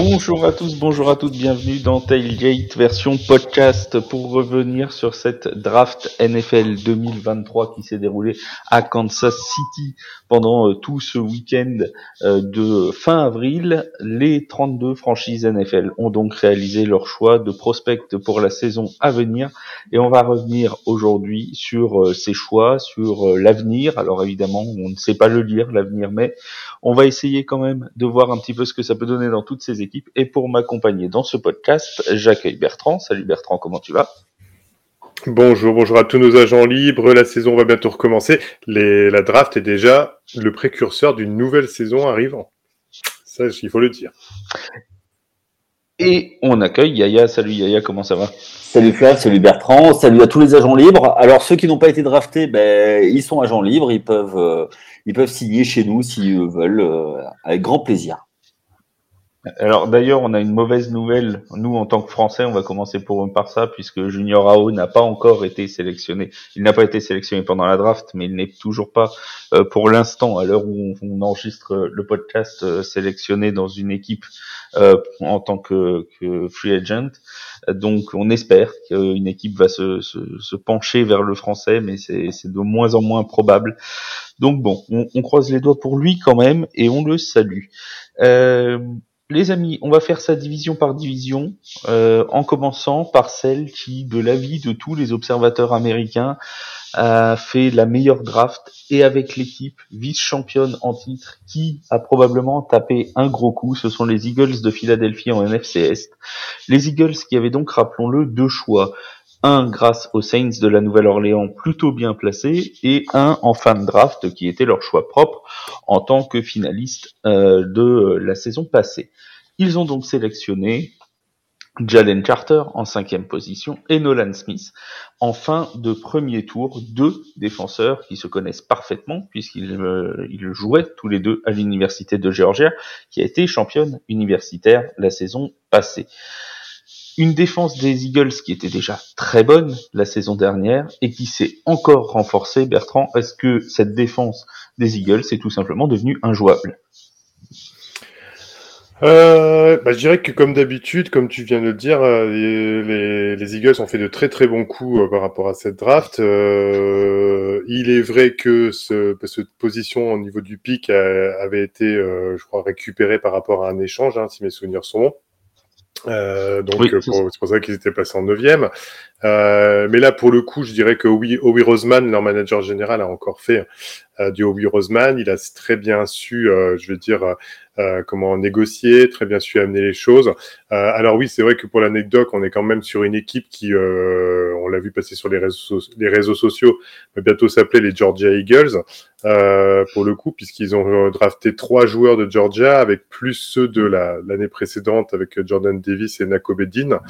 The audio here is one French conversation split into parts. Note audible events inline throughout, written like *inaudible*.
Bonjour à tous, bonjour à toutes, bienvenue dans Tailgate version podcast pour revenir sur cette draft NFL 2023 qui s'est déroulée à Kansas City pendant euh, tout ce week-end euh, de fin avril. Les 32 franchises NFL ont donc réalisé leur choix de prospect pour la saison à venir et on va revenir aujourd'hui sur euh, ces choix, sur l'avenir. Alors évidemment, on ne sait pas le lire, l'avenir, mais on va essayer quand même de voir un petit peu ce que ça peut donner dans toutes ces équipes. Et pour m'accompagner dans ce podcast, j'accueille Bertrand. Salut Bertrand, comment tu vas? Bonjour, bonjour à tous nos agents libres. La saison va bientôt recommencer. la draft est déjà le précurseur d'une nouvelle saison arrivant. Ça, il faut le dire. Et on accueille Yaya. Salut Yaya, comment ça va? Salut Flav, salut Bertrand, salut à tous les agents libres. Alors ceux qui n'ont pas été draftés, ben, ils sont agents libres, ils peuvent, euh, ils peuvent signer chez nous s'ils veulent, euh, avec grand plaisir. Alors d'ailleurs, on a une mauvaise nouvelle. Nous, en tant que Français, on va commencer pour par ça, puisque Junior Ao n'a pas encore été sélectionné. Il n'a pas été sélectionné pendant la draft, mais il n'est toujours pas, euh, pour l'instant, à l'heure où on, enregistre le podcast, euh, sélectionné dans une équipe euh, en tant que, free agent. Donc, on espère qu'une équipe va se, pencher vers le français, mais c'est de moins en moins probable. Donc bon, on, on, croise les doigts pour lui quand même, et on le salue. Les amis, on va faire sa division par division, euh, en commençant par celle qui, de l'avis de tous les observateurs américains, a fait la meilleure draft et avec l'équipe vice-championne en titre qui a probablement tapé un gros coup. Ce sont les Eagles de Philadelphie en NFC Est. Les Eagles qui avaient donc, rappelons-le, deux choix un grâce aux Saints de la Nouvelle-Orléans plutôt bien placés et un en fin de draft qui était leur choix propre en tant que finaliste euh, de la saison passée. Ils ont donc sélectionné Jalen Carter en cinquième position et Nolan Smith en fin de premier tour, deux défenseurs qui se connaissent parfaitement puisqu'ils euh, jouaient tous les deux à l'université de Georgia qui a été championne universitaire la saison passée une défense des Eagles qui était déjà très bonne la saison dernière et qui s'est encore renforcée. Bertrand, est-ce que cette défense des Eagles est tout simplement devenue injouable? Euh, bah, je dirais que comme d'habitude, comme tu viens de le dire, euh, les, Eagles ont fait de très très bons coups euh, par rapport à cette draft. il est vrai que ce, cette position au niveau du pic avait été, je crois, récupérée par rapport à un échange, hein, si mes souvenirs sont bons. Euh, donc c'est pour ça qu'ils étaient passés en neuvième. Euh, mais là, pour le coup, je dirais que oui, Obi Roseman, leur manager général, a encore fait euh, du Obi Roseman. Il a très bien su, euh, je veux dire, euh, comment négocier, très bien su amener les choses. alors oui, c'est vrai que pour l'anecdote, on est quand même sur une équipe qui, on l'a vu passer sur les réseaux, sociaux, va bientôt s'appeler les Georgia Eagles. pour le coup, puisqu'ils ont drafté trois joueurs de Georgia avec plus ceux de l'année précédente avec Jordan Davis et Nakobeddin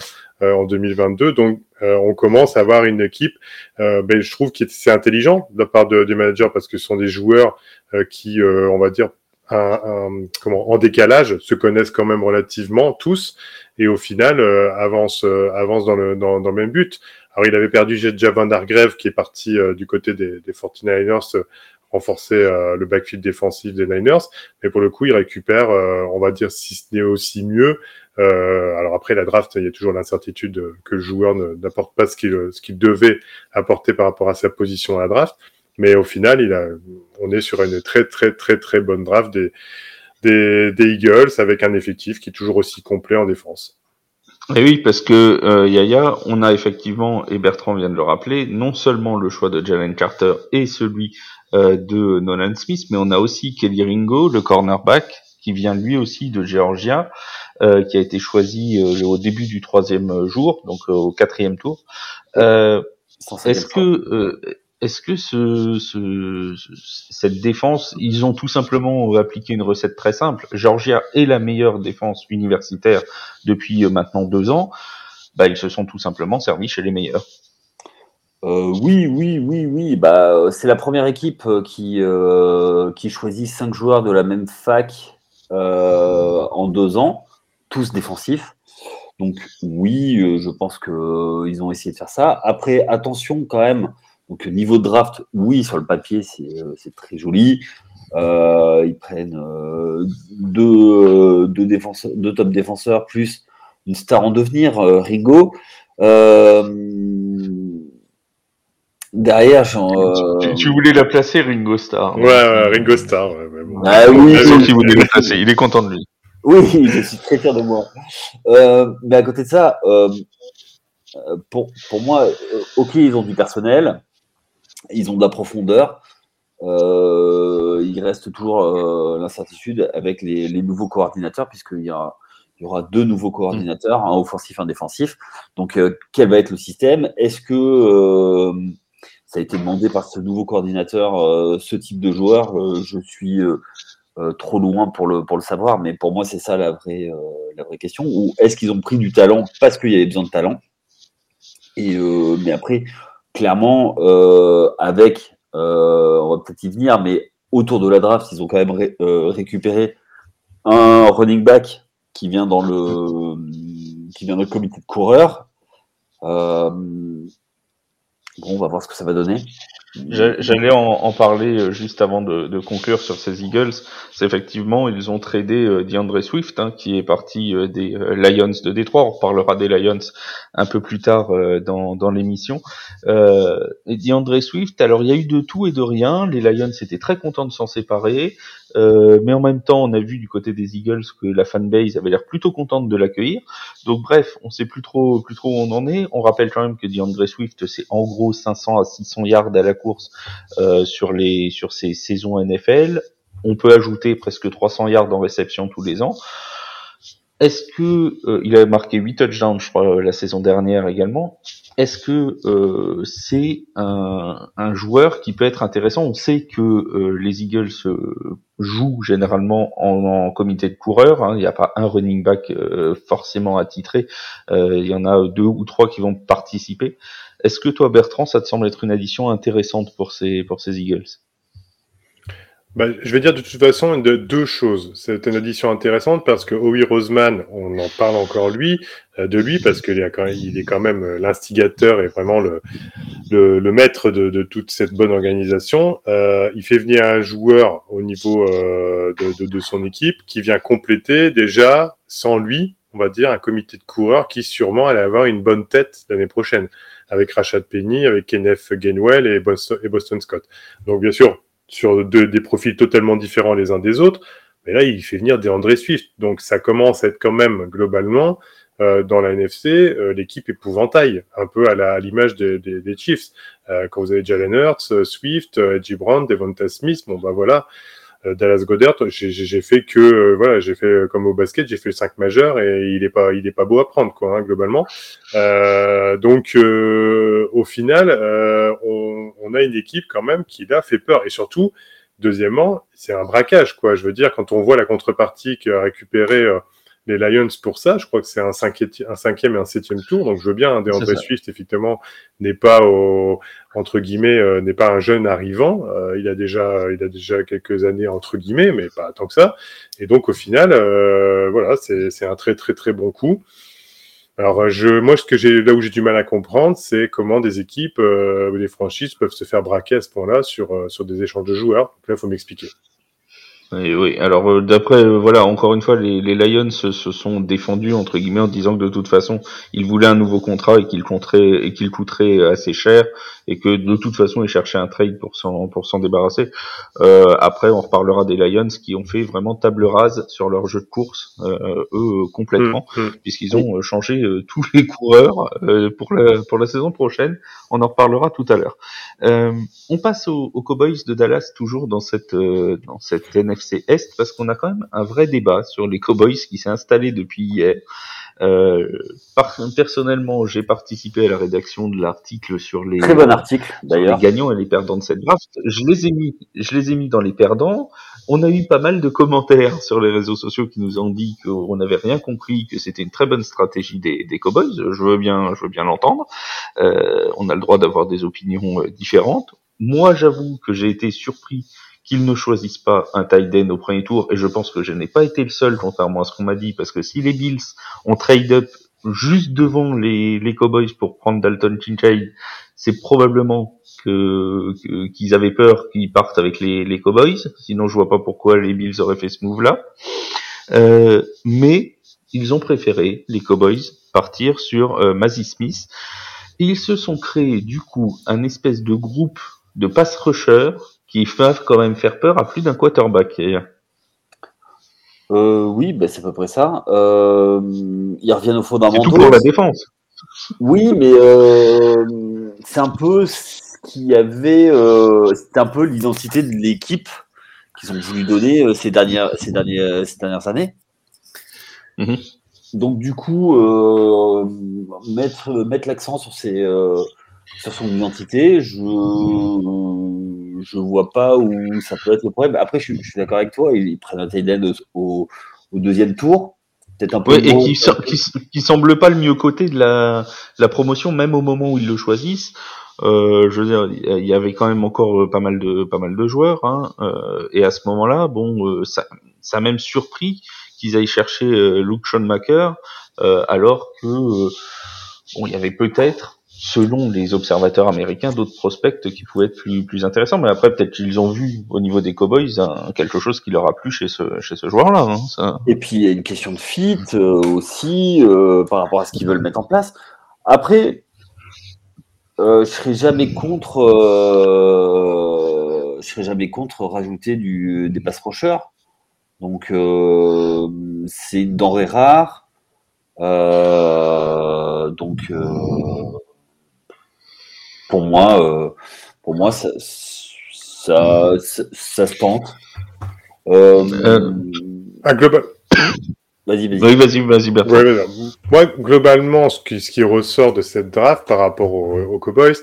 en 2022. Donc euh, on commence à avoir une équipe, euh, ben, je trouve que c'est intelligent de la part de, des managers parce que ce sont des joueurs euh, qui, on va dire, comment, en décalage, se connaissent quand même relativement tous et au final avancent, avance dans, le, dans, dans, le même but. Alors il avait perdu Javan Dargrave qui est parti du côté des, des 49ers renforcer le backfield défensif des Niners, mais pour le coup il récupère, on va dire si ce n'est aussi mieux, euh, alors après la draft, il y a toujours l'incertitude que le joueur n'apporte pas ce qu'il ce qu'il devait apporter par rapport à sa position à la draft. Mais au final, il a, on est sur une très très très très bonne draft des, des, des Eagles avec un effectif qui est toujours aussi complet en défense. Et oui, parce que euh, Yaya, on a effectivement, et Bertrand vient de le rappeler, non seulement le choix de Jalen Carter et celui euh, de Nolan Smith, mais on a aussi Kelly Ringo, le cornerback, qui vient lui aussi de Georgia, euh, qui a été choisi euh, au début du troisième jour, donc euh, au quatrième tour. est-ce que est-ce que ce, ce, cette défense, ils ont tout simplement appliqué une recette très simple. Georgia est la meilleure défense universitaire depuis maintenant deux ans. Bah, ils se sont tout simplement servis chez les meilleurs. Euh, oui, oui, oui, oui. Bah, c'est la première équipe qui, euh, qui choisit cinq joueurs de la même fac euh, en deux ans, tous défensifs. Donc oui, euh, je pense qu'ils ont essayé de faire ça. Après, attention quand même, Donc niveau de draft, oui, sur le papier, c'est très joli. ils prennent deux, deux, défenseurs, deux top défenseurs plus une star en devenir, Ringo. Derrière, genre, tu, voulais la placer Ringo Star. Ouais, Ringo Star. Ouais, Ah oui, il voulait la placer. Il est content de lui. Oui, *laughs* je suis très fier de moi. Euh, mais à côté de ça, euh, pour, pour moi, euh, ok, ils ont du personnel, ils ont de la profondeur. il reste toujours l'incertitude avec les, nouveaux coordinateurs, puisqu'il y, y aura deux nouveaux coordinateurs, un offensif, un défensif. Donc, quel va être le système? Est-ce que ça a été demandé par ce nouveau coordinateur, ce type de joueur? Je suis euh, trop loin pour le, pour le savoir, mais pour moi, c'est ça la vraie, euh, la vraie question. Ou est-ce qu'ils ont pris du talent parce qu'il y avait besoin de talent? Et, euh, Mais après, clairement, avec, on va peut-être y venir, mais autour de la draft, ils ont quand même récupéré un running back qui vient dans le, qui vient dans le comité de coureurs. bon, on va voir ce que ça va donner. J'allais en, parler euh, juste avant de, conclure sur ces Eagles. C'est effectivement, ils ont tradé euh, Swift, hein, qui est parti euh, des Lions de Détroit. On reparlera des Lions un peu plus tard dans, l'émission. Euh, Swift, alors il y a eu de tout et de rien. Les Lions étaient très contents de s'en séparer. Euh, mais en même temps, on a vu du côté des Eagles que la fanbase avait l'air plutôt contente de l'accueillir. Donc bref, on sait plus trop, plus trop où on en est. On rappelle quand même que DeAndre Swift, c'est en gros 500 à 600 yards à la course euh, sur les sur ces saisons NFL. On peut ajouter presque 300 yards en réception tous les ans. Est-ce que euh, il avait marqué 8 touchdowns, je crois, la saison dernière également est-ce que euh, c'est un, joueur qui peut être intéressant? On sait que euh, les Eagles euh, jouent généralement en, comité de coureurs. Hein. Il n'y a pas un running back forcément attitré. il y en a deux ou trois qui vont participer. Est-ce que toi, Bertrand, ça te semble être une addition intéressante pour ces pour ces Eagles? Bah, je vais dire de toute façon de deux choses. C'est une addition intéressante parce que Howie Roseman, on en parle encore lui, euh, de lui parce qu'il est quand même, euh, l'instigateur et vraiment le, maître de, toute cette bonne organisation. Euh, il fait venir un joueur au niveau euh, de, son équipe qui vient compléter déjà sans lui, on va dire, un comité de coureurs qui sûrement allait avoir une bonne tête l'année prochaine avec Rashad Penny, avec Kenneth Gainwell et Boston Scott. Donc bien sûr, sur des profils totalement différents les uns des autres. Mais là, il fait venir des André Swift. Donc ça commence à être quand même globalement euh, dans la NFC euh, l'équipe épouvantail, un peu à l'image des, des, des, Chiefs. Euh, quand vous avez Jalen Hurts, Swift, Edgy Brown, Devonta Smith, bon bah voilà, euh, Dallas Goddard, j'ai fait que euh, voilà, j'ai fait euh, comme au basket, j'ai fait le 5 majeur et il est pas il est pas beau à prendre quoi hein, globalement. Euh, donc au final, on, on, a une équipe quand même qui là fait peur et surtout deuxièmement, c'est un braquage quoi. Je veux dire quand on voit la contrepartie qu'a récupéré les Lions pour ça. Je crois que c'est un, un cinquième et un septième tour. Donc je veux bien, hein, DeAndre Swift, effectivement, n'est pas au, entre guillemets, euh, n'est pas un jeune arrivant. Euh, il a déjà, il a déjà quelques années entre guillemets, mais pas tant que ça. Et donc au final, euh, voilà, c'est un très très très bon coup. Alors je, moi, ce que j'ai là où j'ai du mal à comprendre, c'est comment des équipes ou des franchises peuvent se faire braquer à ce point-là sur sur des échanges de joueurs. Donc là, il faut m'expliquer. Oui, oui. Alors euh, d'après, euh, voilà, encore une fois, les, Lions se, sont défendus entre guillemets en disant que de toute façon, ils voulaient un nouveau contrat et qu'il coûterait assez cher et que de toute façon, ils cherchaient un trade pour s'en pour s'en débarrasser. Euh, après, on reparlera des Lions qui ont fait vraiment table rase sur leur jeu de course, euh, eux complètement, mmh, mmh. puisqu'ils ont changé *laughs* tous les coureurs pour la pour la saison prochaine. On en reparlera tout à l'heure. on passe aux, aux, Cowboys de Dallas toujours dans cette dans cette NFC Est parce qu'on a quand même un vrai débat sur les Cowboys qui s'est installé depuis hier. Euh, personnellement, j'ai participé à la rédaction de l'article sur les très bon article d'ailleurs les gagnants et les perdants de cette draft. Je les ai mis, je les ai mis dans les perdants. On a eu pas mal de commentaires sur les réseaux sociaux qui nous ont dit qu'on n'avait rien compris, que c'était une très bonne stratégie des, des Cowboys. Je veux bien, je veux bien l'entendre. Euh, on a le droit d'avoir des opinions euh, différentes. Moi, j'avoue que j'ai été surpris qu'ils ne choisissent pas un tight end au premier tour, et je pense que je n'ai pas été le seul, contrairement à ce qu'on m'a dit, parce que si les Bills ont trade up juste devant les, les Cowboys pour prendre Dalton Kincaid, c'est probablement que qu'ils avaient peur qu'ils partent avec les, les Cowboys. Sinon, je vois pas pourquoi les Bills auraient fait ce move-là. Euh, mais ils ont préféré les Cowboys partir sur euh, Mazzy Smith. Ils se sont créés du coup un espèce de groupe de pass rushers qui peuvent quand même faire peur à plus d'un quarterback. Euh, oui, ben c'est à peu près ça. Euh, ils reviennent au fondamentaux. C'est tout pour la défense. Oui, mais euh, c'est un peu ce qu'il y avait. C'était un peu l'identité de l'équipe qu'ils ont voulu donner ces dernières, ces dernières, ces dernières années. Mhm. Donc du coup, mettre mettre l'accent sur ses sur son identité, je je vois pas où ça peut être le problème. Après, je, suis- je suis d'accord avec toi, ils, prennent un tight end au, au, au deuxième tour, peut-être un peu. Ouais, et qui, so- qui, qui semble pas le mieux côté de la, la promotion, même au moment où ils le choisissent. Euh, je veux dire, il y avait quand même encore euh, pas mal de pas mal de joueurs, hein, euh, et à ce moment-là, bon, euh, ça, ça a même surpris qu'ils aillent chercher euh, Luke Schoonmaker, euh, alors que bon, il y avait peut-être, selon les observateurs américains, d'autres prospects qui pouvaient être plus plus intéressants. Mais après, peut-être qu'ils ont vu au niveau des Cowboys hein, quelque chose qui leur a plu chez ce chez ce joueur-là. Hein. Et puis il y a une question de fit euh, aussi euh, par rapport à ce qu'ils veulent mettre en place. Après, euh, je serais jamais contre. je serais jamais contre rajouter des pass rushers. Donc c'est une denrée rare. Donc pour moi, euh, pour moi ça, ça, ça, ça se tente. Euh, Euh, global... Vas-y, vas-y. Oui, vas-y, vas-y, Bertrand. Ouais, ouais, ouais. Moi, globalement, ce qui, ce qui ressort de cette draft par rapport aux, aux Cowboys,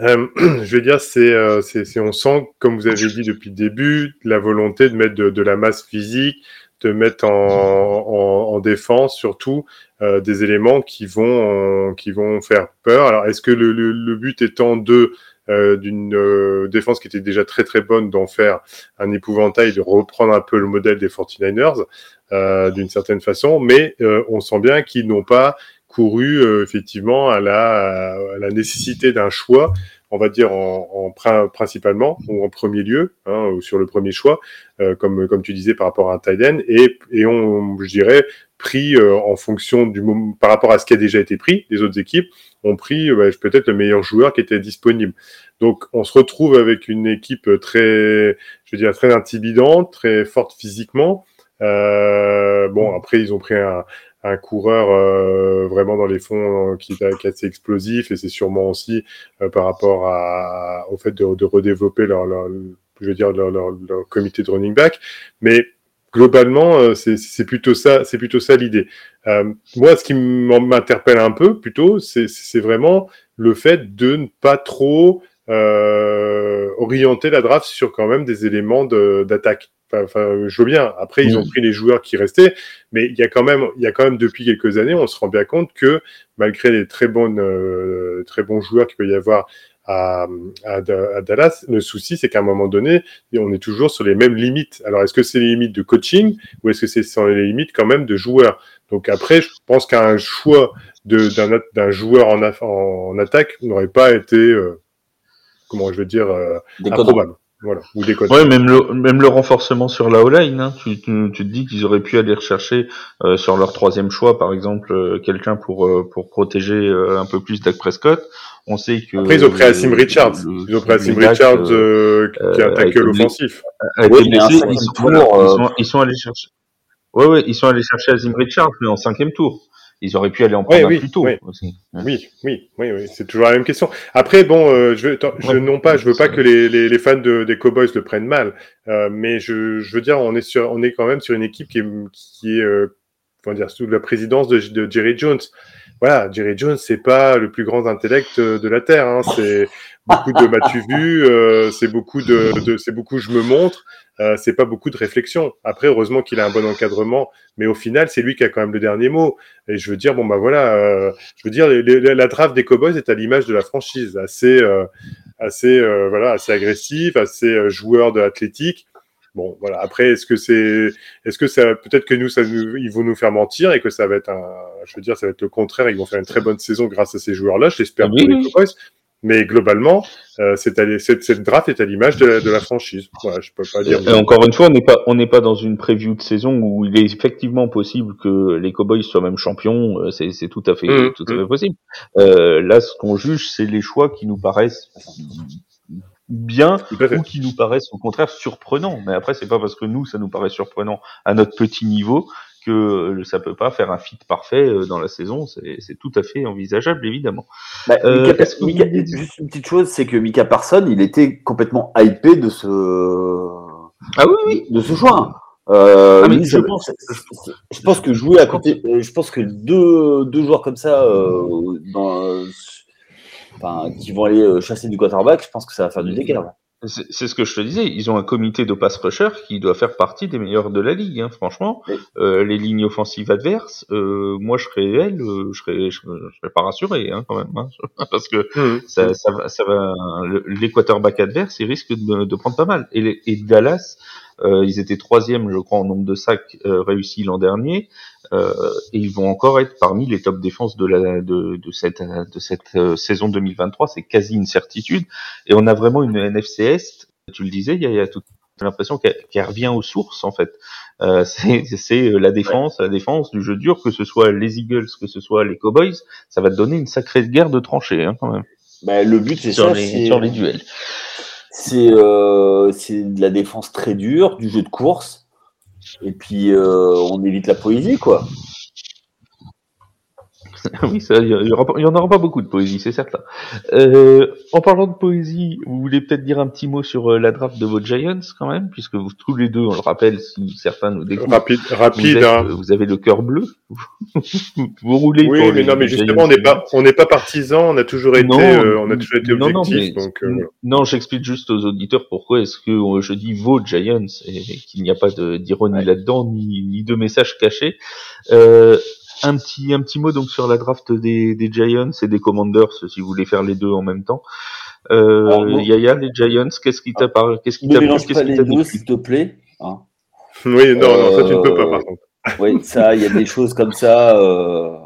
euh, *clears throat* je vais dire, c'est, euh, c'est, c'est- on sent, comme vous avez dit depuis le début, la volonté de mettre de, de la masse physique, de mettre en, en, en défense surtout euh, des éléments qui vont, qui vont faire peur. Alors, est-ce que le, le, but étant de euh, d'une euh, défense qui était déjà très très bonne d'en faire un épouvantail, de reprendre un peu le modèle des 49ers euh, d'une certaine façon, mais euh, on sent bien qu'ils n'ont pas couru euh, effectivement à la, à la nécessité d'un choix, on va dire en, en prin- principalement ou en premier lieu, hein, ou sur le premier choix, euh, comme tu disais par rapport à un tight end, et on, je dirais pris euh, en fonction du moment par rapport à ce qui a déjà été pris, les autres équipes ont pris euh, ouais, peut-être le meilleur joueur qui était disponible. Donc on se retrouve avec une équipe très, je veux très intimidante, très forte physiquement. Bon, après, ils ont pris un, un coureur euh, vraiment dans les fonds euh, qui, est, assez explosif et c'est sûrement aussi euh, par rapport à, au fait de, de redévelopper leur, leur, je veux dire, leur, leur, leur comité de running back. Mais globalement, euh, c'est plutôt ça, c'est plutôt ça l'idée. Euh, moi, ce qui m'interpelle un peu plutôt, c'est vraiment le fait de ne pas trop euh, orienter la draft sur quand même des éléments d'attaque. Enfin, je veux bien. Après, ils ont Mm. pris les joueurs qui restaient, mais il y a quand même, il y a quand même depuis quelques années, on se rend bien compte que malgré les très bonnes, euh, très bons joueurs qu'il peut y avoir à, à, à Dallas, le souci c'est qu'à un moment donné, on est toujours sur les mêmes limites. Alors, est-ce que c'est les limites de coaching ou est-ce que c'est sur les limites quand même de joueurs? Donc après, je pense qu'un choix d'un d'un joueur en, en attaque n'aurait pas été, euh, comment je veux dire, euh, improbable. Voilà, ou des Ouais, même le, même le renforcement sur la O-line, hein, tu, tu, tu te dis qu'ils auraient pu aller rechercher euh, sur leur troisième choix, par exemple, euh, quelqu'un pour euh, pour protéger euh, un peu plus Dak Prescott. On sait que Après, ils ont pris le- Richards. le- Ils ont pris Assim Dak, Richards, euh, euh, qui euh, a Oui, mais un blessé. cinquième Ils sont, tour, voilà, ils euh, sont ils sont allés chercher. Ouais, ouais, ils sont allés chercher Azim Richards, mais en cinquième tour. Ils auraient pu aller en prendre Ouais, un oui, plus tôt oui. aussi. Oui, oui, oui, oui, c'est toujours la même question. Après, bon, euh, je, veux, je Ouais. non pas, je veux pas que les, les, les fans de, des Cowboys le prennent mal, euh, mais je, je veux dire, on est sur, on est quand même sur une équipe qui est, qui est, euh, comment dire, sous la présidence de, de Jerry Jones. Voilà, Jerry Jones, c'est pas le plus grand intellect euh, de la terre. Hein, c'est beaucoup de m'as-tu vu, euh, c'est beaucoup de, de c'est beaucoup je me montre. Euh, c'est pas beaucoup de réflexion. Après, heureusement qu'il a un bon encadrement, mais au final, c'est lui qui a quand même le dernier mot. Et je veux dire, bon bah voilà, euh, je veux dire, la draft des Cowboys est à l'image de la franchise, assez, euh, assez, euh, voilà, assez agressive, assez joueur de athlétique. Bon, voilà. Après, est-ce que c'est, est-ce que ça, peut-être que nous, ça nous, ils vont nous faire mentir et que ça va être un, je veux dire, ça va être le contraire. Ils vont faire une très bonne saison grâce à ces joueurs-là. Je l'espère Oui, pour les oui. Cowboys. Mais globalement, euh, c'est à- cette, cette draft est à l'image de, la- de la franchise. Voilà, je peux pas dire. Et encore une fois, on n'est pas, on n'est pas dans une preview de saison où il est effectivement possible que les Cowboys soient même champions. euh, C'est, c'est tout à fait, Mhm, tout à fait possible. Euh, là, ce qu'on juge, c'est les choix qui nous paraissent bien ou qui nous paraissent au contraire surprenants. Mais après, c'est pas parce que nous, ça nous paraît surprenant à notre petit niveau que euh, ça peut pas faire un fit parfait euh, dans la saison. C'est, c'est tout à fait envisageable, évidemment. Bah, Euh, Mika- que juste une petite chose, c'est que Mika Parson, il était complètement hypé de ce, Ah oui, oui. de ce choix. Euh, Ah, mais lui, je pense- je, je pense que jouer à côté, je pense que deux, deux joueurs comme ça, euh, dans, euh, enfin, qui vont aller euh, chasser du quarterback, je pense que ça va faire du dégât. C'est ce que je te disais. Ils ont un comité de pass rusher qui doit faire partie des meilleurs de la ligue. Hein, franchement, Oui. Euh, les lignes offensives adverses, euh, moi je serais elle, euh, je serais, je, je serais pas rassuré hein, quand même, hein, *laughs* parce que Mhm. ça, ça va, ça va. le- Les quarterbacks adverses, ils risquent de, de prendre pas mal. Et, les, et Dallas, euh, ils étaient troisième, je crois, en nombre de sacs euh, réussis l'an dernier, et ils vont encore être parmi les top défenses de la de, de cette de cette euh, saison 2023. C'est quasi une certitude. Et on a vraiment une NFC Est. Tu le disais, il y a, il y a toute l'impression qu'elle qu'elle revient aux sources en fait. Euh, *laughs* c'est c'est la défense, la défense du jeu dur, que ce soit les Eagles, que ce soit les Cowboys, ça va te donner une sacrée guerre de tranchées hein, quand même Bah, le but, c'est sur ça, les c'est sur les duels. c'est euh, c'est de la défense très dure, du jeu de course, et puis euh, on évite la poésie, quoi. *laughs* oui, ça, il y, aura en aura pas beaucoup de poésie, c'est certain. Euh, en parlant de poésie, vous voulez peut-être dire un petit mot sur euh, la draft de vos Giants quand même, puisque vous tous les deux, on le rappelle, si certains nous découvrent, Rapide, vous, rapide. êtes, hein. euh, vous avez le cœur bleu, *laughs* vous roulez. Oui, pour mais les- non, mais justement, Giants. on n'est pas, on n'est pas partisans. On a toujours été, Non, euh, on a toujours été non, non, objectif. mais- donc. Non, j'explique juste aux auditeurs pourquoi est-ce que je dis vos Giants et qu'il n'y a pas d'ironie Ouais. là-dedans ni, ni de message caché. Euh, un petit un petit mot donc sur la draft des, des Giants et des Commanders si vous voulez faire les deux en même temps. Euh, Alors, bon. Yaya, les Giants, qu'est-ce qui t'a par... qu'est-ce qui t'a plu, mélange qu'est-ce pas qui les t'a deux, s'il te plaît. hein. Oui, non, non, ça tu ne peux pas, Euh, par contre. Oui, ça, il y a des choses comme ça. euh,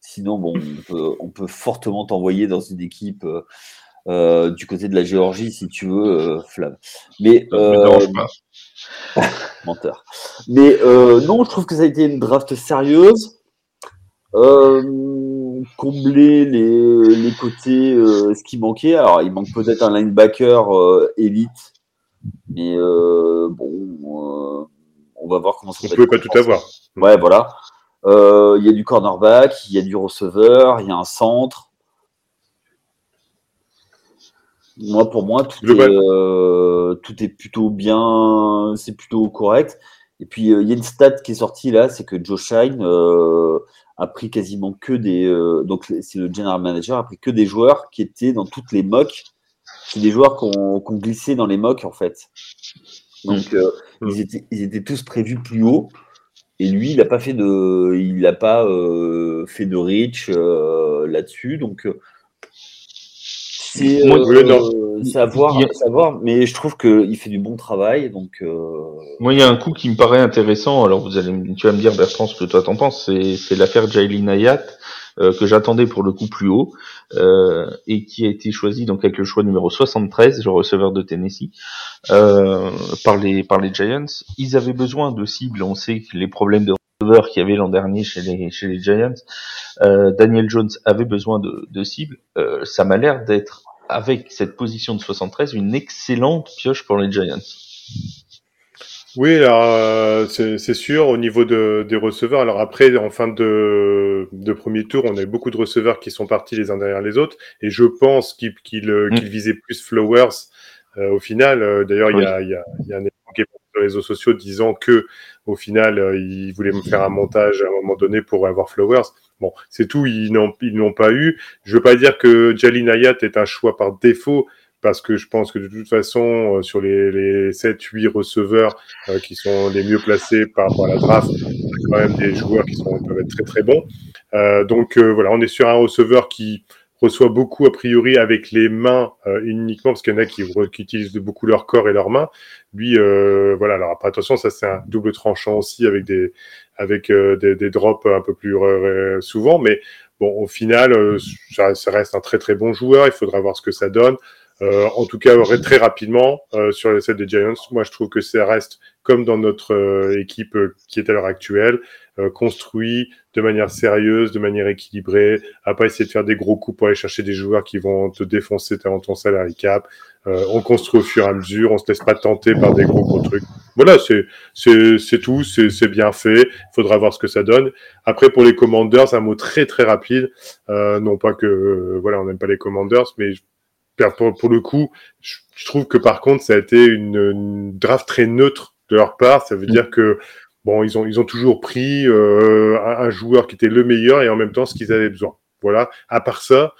sinon, bon, on peut, on peut fortement t'envoyer dans une équipe euh, euh, du côté de la Géorgie, si tu veux, euh, Flav. Mais, me euh, dérange pas. *laughs* menteur. Mais euh, non, je trouve que ça a été une draft sérieuse. Euh, combler les, les côtés, euh, ce qui manquait. Alors, il manque peut-être un linebacker euh, élite, mais bon, on va voir comment ça On va peut être pas tout avoir. Ouais, voilà. Il y a du cornerback, il y a du receveur, il y a un centre. Moi, pour moi, tout, est, euh, tout est plutôt bien, c'est plutôt correct. Et puis, euh, il y a une stat qui est sortie là, c'est que Joe Shine euh, a pris quasiment que des. euh, donc, c'est le general manager, a pris que des joueurs qui étaient dans toutes les mocks. C'est des joueurs qu'on qu'on glissé dans les mocks, en fait. Donc, euh, Mm. ils, étaient, ils étaient tous prévus plus haut. Et lui, il n'a pas fait de, il n'a pas euh, fait de reach euh, là-dessus. Donc, euh, c'est euh, oui, non. c'est à voir, Il y a- c'est à voir, mais je trouve qu'il fait du bon travail. Donc, euh, Moi, il y a un coup qui me paraît intéressant. Alors, vous allez, me- tu vas me dire, Bertrand, ce que toi t'en penses. C'est, c'est l'affaire Jailin Hayat euh, que j'attendais pour le coup plus haut euh, et qui a été choisi donc avec le choix numéro 73, le receveur de Tennessee, euh, par les par les Giants. Ils avaient besoin de cibles. On sait que les problèmes de receveur qu'il y avait l'an dernier chez les chez les Giants, euh, Daniel Jones avait besoin de, de cibles. Euh, ça m'a l'air d'être avec cette position de 73 une excellente pioche pour les Giants. Oui, alors euh, c'est sûr au niveau de, des receveurs. Alors après, en fin de, de premier tour, on a eu beaucoup de receveurs qui sont partis les uns derrière les autres, et je pense qu'ils euh, Mm. visaient plus Flowers au final. D'ailleurs, il y a, il y, a, il y a un élément qui est réseaux sociaux disant que au final, euh, ils voulaient me faire un montage à un moment donné pour avoir Flowers. Bon, c'est tout, ils n'ont pas eu. Je veux pas dire que Jalin Hayat est un choix par défaut, parce que je pense que de toute façon, euh, sur les, les 7-8 receveurs euh, qui sont les mieux placés par rapport à la draft, il y a quand même des joueurs qui sont, peuvent être très très bons. Donc voilà, on est sur un receveur qui reçoit beaucoup a priori avec les mains euh, uniquement, parce qu'il y en a qui, utilisent beaucoup leur corps et leurs mains. Lui, euh, voilà, alors attention, ça c'est un double tranchant aussi avec des, avec euh, des, drops un peu plus souvent, mais bon, au final, ça, reste un très très bon joueur, il faudra voir ce que ça donne. en tout cas, très rapidement, sur les sets des Giants, moi je trouve que ça reste comme dans notre équipe qui est à l'heure actuelle, construit de manière sérieuse, de manière équilibrée, à pas essayer de faire des gros coups pour aller chercher des joueurs qui vont te défoncer ton, ton salary cap. Euh, on construit au fur et à mesure, on se laisse pas tenter par des gros gros trucs. Voilà, c'est tout, c'est bien fait. Il faudra voir ce que ça donne. Après pour les commanders, un mot très très rapide. Euh, non pas que euh, voilà, on n'aime pas les commanders, mais pour, pour le coup, je, trouve que par contre, ça a été une, une draft très neutre de leur part. Ça veut mm. dire que bon, ils ont, ils ont toujours pris euh, un, joueur qui était le meilleur et en même temps ce qu'ils avaient besoin. Voilà. À part ça,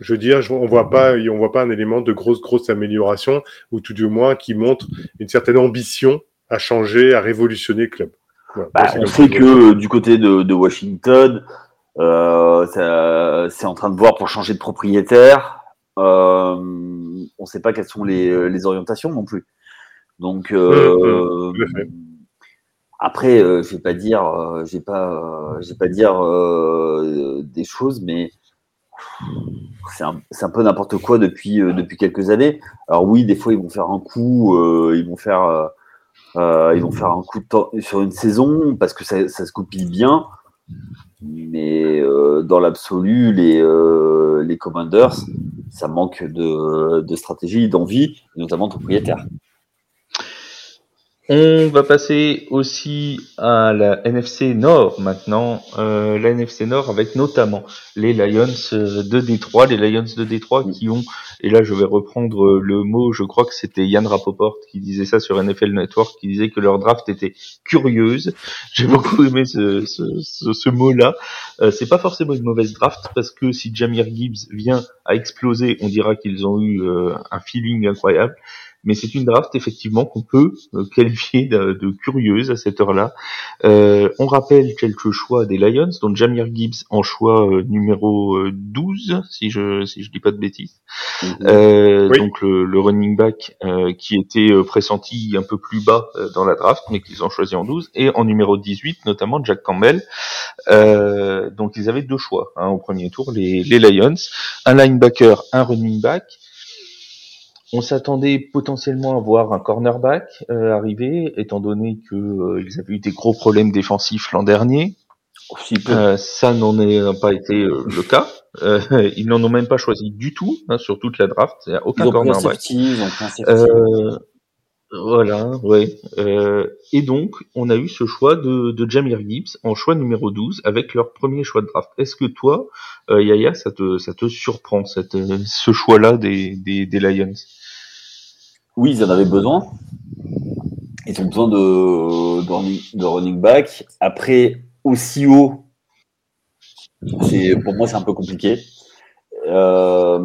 je veux dire, on voit pas, on voit pas un élément de grosse, grosse amélioration ou tout du moins qui montre une certaine ambition à changer, à révolutionner le club. Bah, on sait que du côté de, Washington, euh, c'est en train de voir pour changer de propriétaire. Euh, on ne sait pas quelles sont les, les orientations non plus. Donc, euh, mmh, mmh, après, euh, je vais pas dire, euh, pas, euh, pas dire des choses, mais c'est un, un, peu n'importe quoi depuis depuis quelques années. Alors oui, des fois ils vont faire un coup, ils vont faire, ils vont faire un coup de temps sur une saison parce que ça, se copie bien. Mais dans l'absolu, les les Commanders, ça manque de, de stratégie, d'envie, notamment de propriétaires. On va passer aussi à la NFC Nord maintenant, euh, la NFC Nord avec notamment les Lions euh, de Détroit, les Lions de Détroit qui ont, et là je vais reprendre le mot, je crois que c'était Yann Rapoport qui disait ça sur NFL Network, qui disait que leur draft était curieuse. J'ai beaucoup aimé ce, ce, ce, mot-là. Euh, c'est pas forcément une mauvaise draft parce que si Jamir Gibbs vient à exploser, on dira qu'ils ont eu euh, un feeling incroyable mais c'est une draft effectivement qu'on peut euh, qualifier de, curieuse à cette heure-là. Euh, on rappelle quelques choix des Lions, dont Jamir Gibbs en choix euh, numéro 12, si je si je dis pas de bêtises. Mm-hmm. Donc le, running back qui était pressenti un peu plus bas dans la draft, mais qu'ils ont choisi en 12, et en numéro 18 notamment Jack Campbell. donc ils avaient deux choix hein, au premier tour, les, les Lions, un linebacker, un running back. On s'attendait potentiellement à voir un cornerback euh, arriver, étant donné que euh, ils avaient eu des gros problèmes défensifs l'an dernier. Euh, ça n'en a pas été le cas. *laughs* ils n'en ont même pas choisi du tout hein, sur toute la draft. Il n'y a aucun cornerback. Voilà, ouais. et donc, on a eu ce choix de, Jamir Gibbs en choix numéro 12 avec leur premier choix de draft. Est-ce que toi, Yaya, ça te, ça te surprend, cette, ce choix-là des, Lions? Oui, ils en avaient besoin. Ils ont besoin de, running, back. Après, aussi haut, pour moi, c'est un peu compliqué. Euh,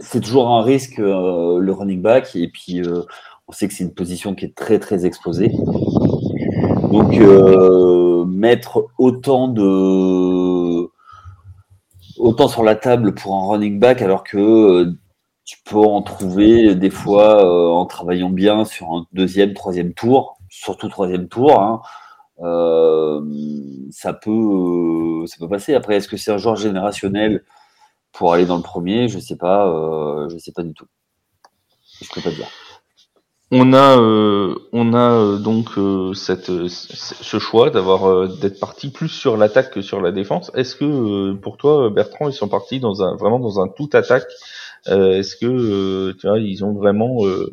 c'est toujours un risque, euh, le running back. Et puis, euh, on sait que c'est une position qui est très, très exposée. Donc, mettre autant de autant sur la table pour un running back alors que tu peux en trouver des fois euh, en travaillant bien sur un deuxième, troisième tour, surtout troisième tour. Hein. Euh, ça peut, euh, ça peut passer. Après, est-ce que c'est un joueur générationnel? Pour aller dans le premier Je sais pas, je sais pas du tout. Je peux pas dire. On a, on a donc cette, ce choix d'avoir d'être parti plus sur l'attaque que sur la défense. Est-ce que pour toi, Bertrand, ils sont partis dans un vraiment dans un tout attaque euh, est-ce que euh, tu vois, ils ont vraiment euh,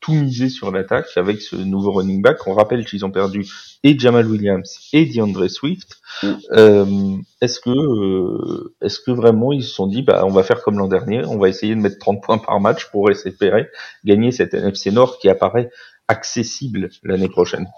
tout misé sur l'attaque avec ce nouveau running back? On rappelle qu'ils ont perdu et Jamal Williams et DeAndre Swift. Mm. est-ce que est-ce que vraiment ils se sont dit bah on va faire comme l'an dernier, on va essayer de mettre 30 points par match pour espérer gagner cette NFC Nord qui apparaît accessible l'année prochaine?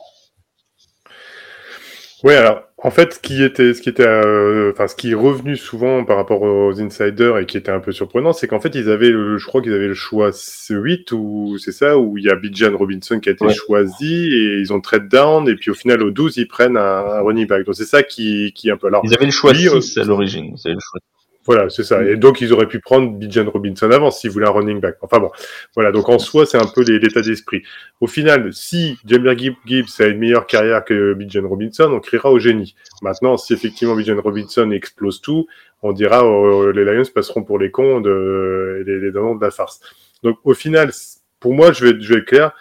Oui, alors en fait, ce qui était, ce qui était, euh, enfin, ce qui est revenu souvent par rapport aux insiders et qui était un peu surprenant, c'est qu'en fait, ils avaient, le, je crois qu'ils avaient le choix 8 ou c'est ça, où il y a Bijan Robinson qui a été choisi et ils ont trade down et puis au final au 12 ils prennent un, un running back. Donc c'est ça qui, qui est un peu. Alors, ils avaient le choix lui, 6 euh, à l'origine. Voilà, c'est ça. Et donc, ils auraient pu prendre Bijan Robinson avant s'ils voulaient un running back. Enfin bon, voilà. Donc, en soi, c'est un peu l'état d'esprit. Au final, si Jamir Gibbs a une meilleure carrière que Bijan Robinson, on criera au génie. Maintenant, si effectivement Bijan Robinson explose tout, on dira oh, les Lions passeront pour les cons de, les, les de la farce. Donc, au final, pour moi, je vais, je vais être clair,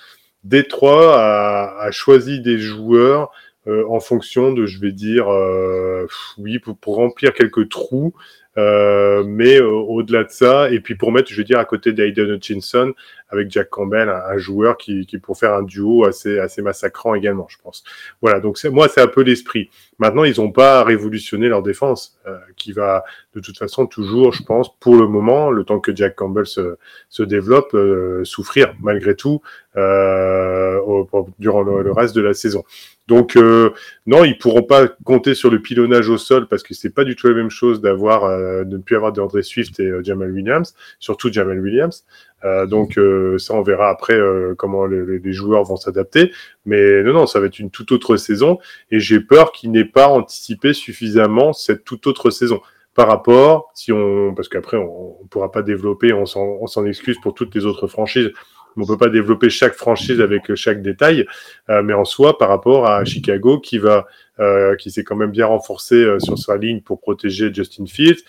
Détroit a, a choisi des joueurs euh, en fonction de, je vais dire, euh, oui, pour, remplir quelques trous euh, mais euh, au-delà de ça, et puis pour mettre, je veux dire, à côté d'Aiden Hutchinson, avec Jack Campbell, un, un joueur qui, qui pour faire un duo assez, assez massacrant également, je pense. Voilà, donc moi c'est un peu l'esprit. Maintenant, ils n'ont pas révolutionné leur défense, euh, qui va de toute façon toujours, je pense, pour le moment, le temps que Jack Campbell se, se développe, euh, souffrir malgré tout euh, au, pour, durant le, le, reste de la saison. Donc euh, non, ils pourront pas compter sur le pilonnage au sol parce que c'est pas du tout la même chose d'avoir euh, de ne plus avoir DeAndre Swift et euh, Jamal Williams, surtout Jamal Williams. Euh, donc euh, ça, on verra après euh, comment les, les, joueurs vont s'adapter. Mais non, non, ça va être une toute autre saison. Et j'ai peur qu'il n'ait pas anticipé suffisamment cette toute autre saison. Par rapport, si on, parce qu'après on, ne pourra pas développer, on s'en excuse pour toutes les autres franchises on peut pas développer chaque franchise avec euh, chaque détail, euh, mais en soi, par rapport à Chicago qui va, euh, qui s'est quand même bien renforcé sur sa ligne pour protéger Justin Fields,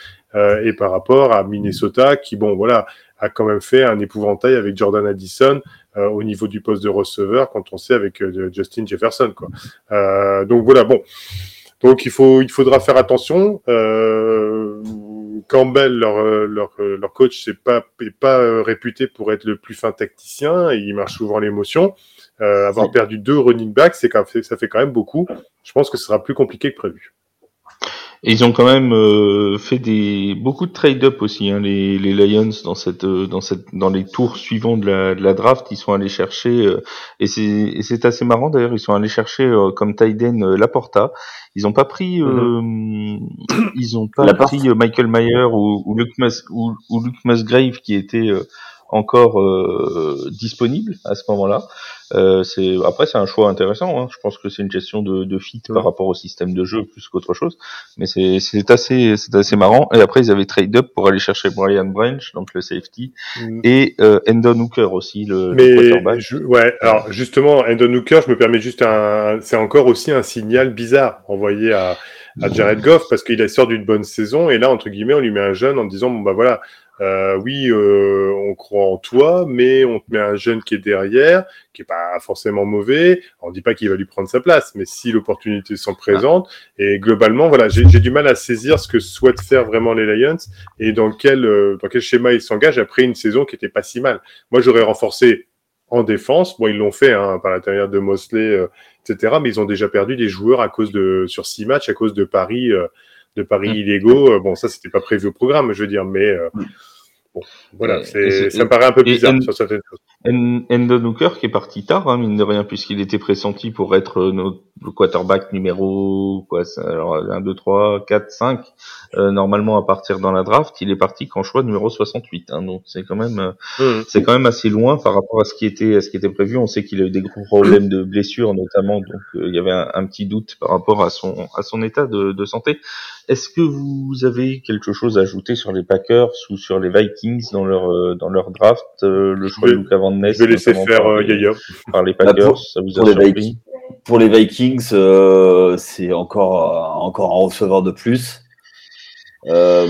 et par rapport à Minnesota qui, bon, voilà, a quand même fait un épouvantail avec Jordan Addison au niveau du poste de receveur quand on sait avec Justin Jefferson, quoi. donc voilà, bon, donc il faut, il faudra faire attention. Campbell, leur, euh, leur, euh, leur coach, n'est pas, est pas euh, réputé pour être le plus fin tacticien. Il marche souvent l'émotion. Avoir perdu deux running backs, c'est ça fait quand même beaucoup. Je pense que ce sera plus compliqué que prévu. Et ils ont quand même euh, fait des beaucoup de trade-up aussi. Hein, les, les, Lions dans cette euh, dans cette dans les tours suivants de la, de la draft, ils sont allés chercher euh, et c'est c'est assez marrant d'ailleurs. Ils sont allés chercher euh, comme Tyden euh, Laporta. Ils ont pas pris mm -hmm. ils ont pas pris Michael Mayer ou, ou Luke Mas, Musgrave qui était encore euh, disponible à ce moment-là. Euh, c'est après c'est un choix intéressant. Hein. Je pense que c'est une gestion de, de fit par rapport au système de jeu plus qu'autre chose. Mais c'est assez c'est assez marrant. Et après ils avaient trade up pour aller chercher Brian Branch donc le safety mm. et euh, Endon Hooker aussi le, Mais le quarterback. Je, ouais alors justement Endon Hooker je me permets juste un c'est encore aussi un signal bizarre envoyé à à Jared Goff parce qu'il sort d'une bonne saison et là entre guillemets on lui met un jeune en disant bon bah voilà euh, oui, euh, on croit en toi, mais on te met un jeune qui est derrière, qui est pas forcément mauvais. On ne dit pas qu'il va lui prendre sa place, mais si l'opportunité s'en présente. Et globalement, voilà, j'ai du mal à saisir ce que souhaitent faire vraiment les Lions et dans quel, euh, dans quel schéma ils s'engagent après une saison qui était pas si mal. Moi, j'aurais renforcé en défense. Bon, ils l'ont fait hein, par l'intérieur de Mosley, euh, etc. Mais ils ont déjà perdu des joueurs à cause de sur six matchs à cause de paris euh, de paris mm. illégaux. Euh, bon, ça, c'était pas prévu au programme, je veux dire, mais euh, mm. Bon, voilà, c'est, ça paraît un peu bizarre et, sur certaines choses. Endonooker qui est parti tard, hein, mine de rien, puisqu'il était pressenti pour être euh, notre, quarterback numéro quoi, alors 1, 2, 3, 4, 5, euh, normalement à partir dans la draft, il est parti qu'en choix numéro 68. Hein, donc c'est quand même euh, mmh. c'est quand même assez loin par rapport à ce qui était à ce qui était prévu. On sait qu'il a eu des gros problèmes de blessures notamment, donc euh, il y avait un, petit doute par rapport à son à son état de, de santé. Est-ce que vous avez quelque chose à ajouter sur les Packers ou sur les Vikings? Dans leur, euh, dans leur draft, euh, le choix de Luca Van Ness. Je vais laisser faire euh, Yaya. Par les bah, Packers, pour, ça vous a pour les, Vikings, pour les Vikings, c'est encore, encore un receveur de plus. la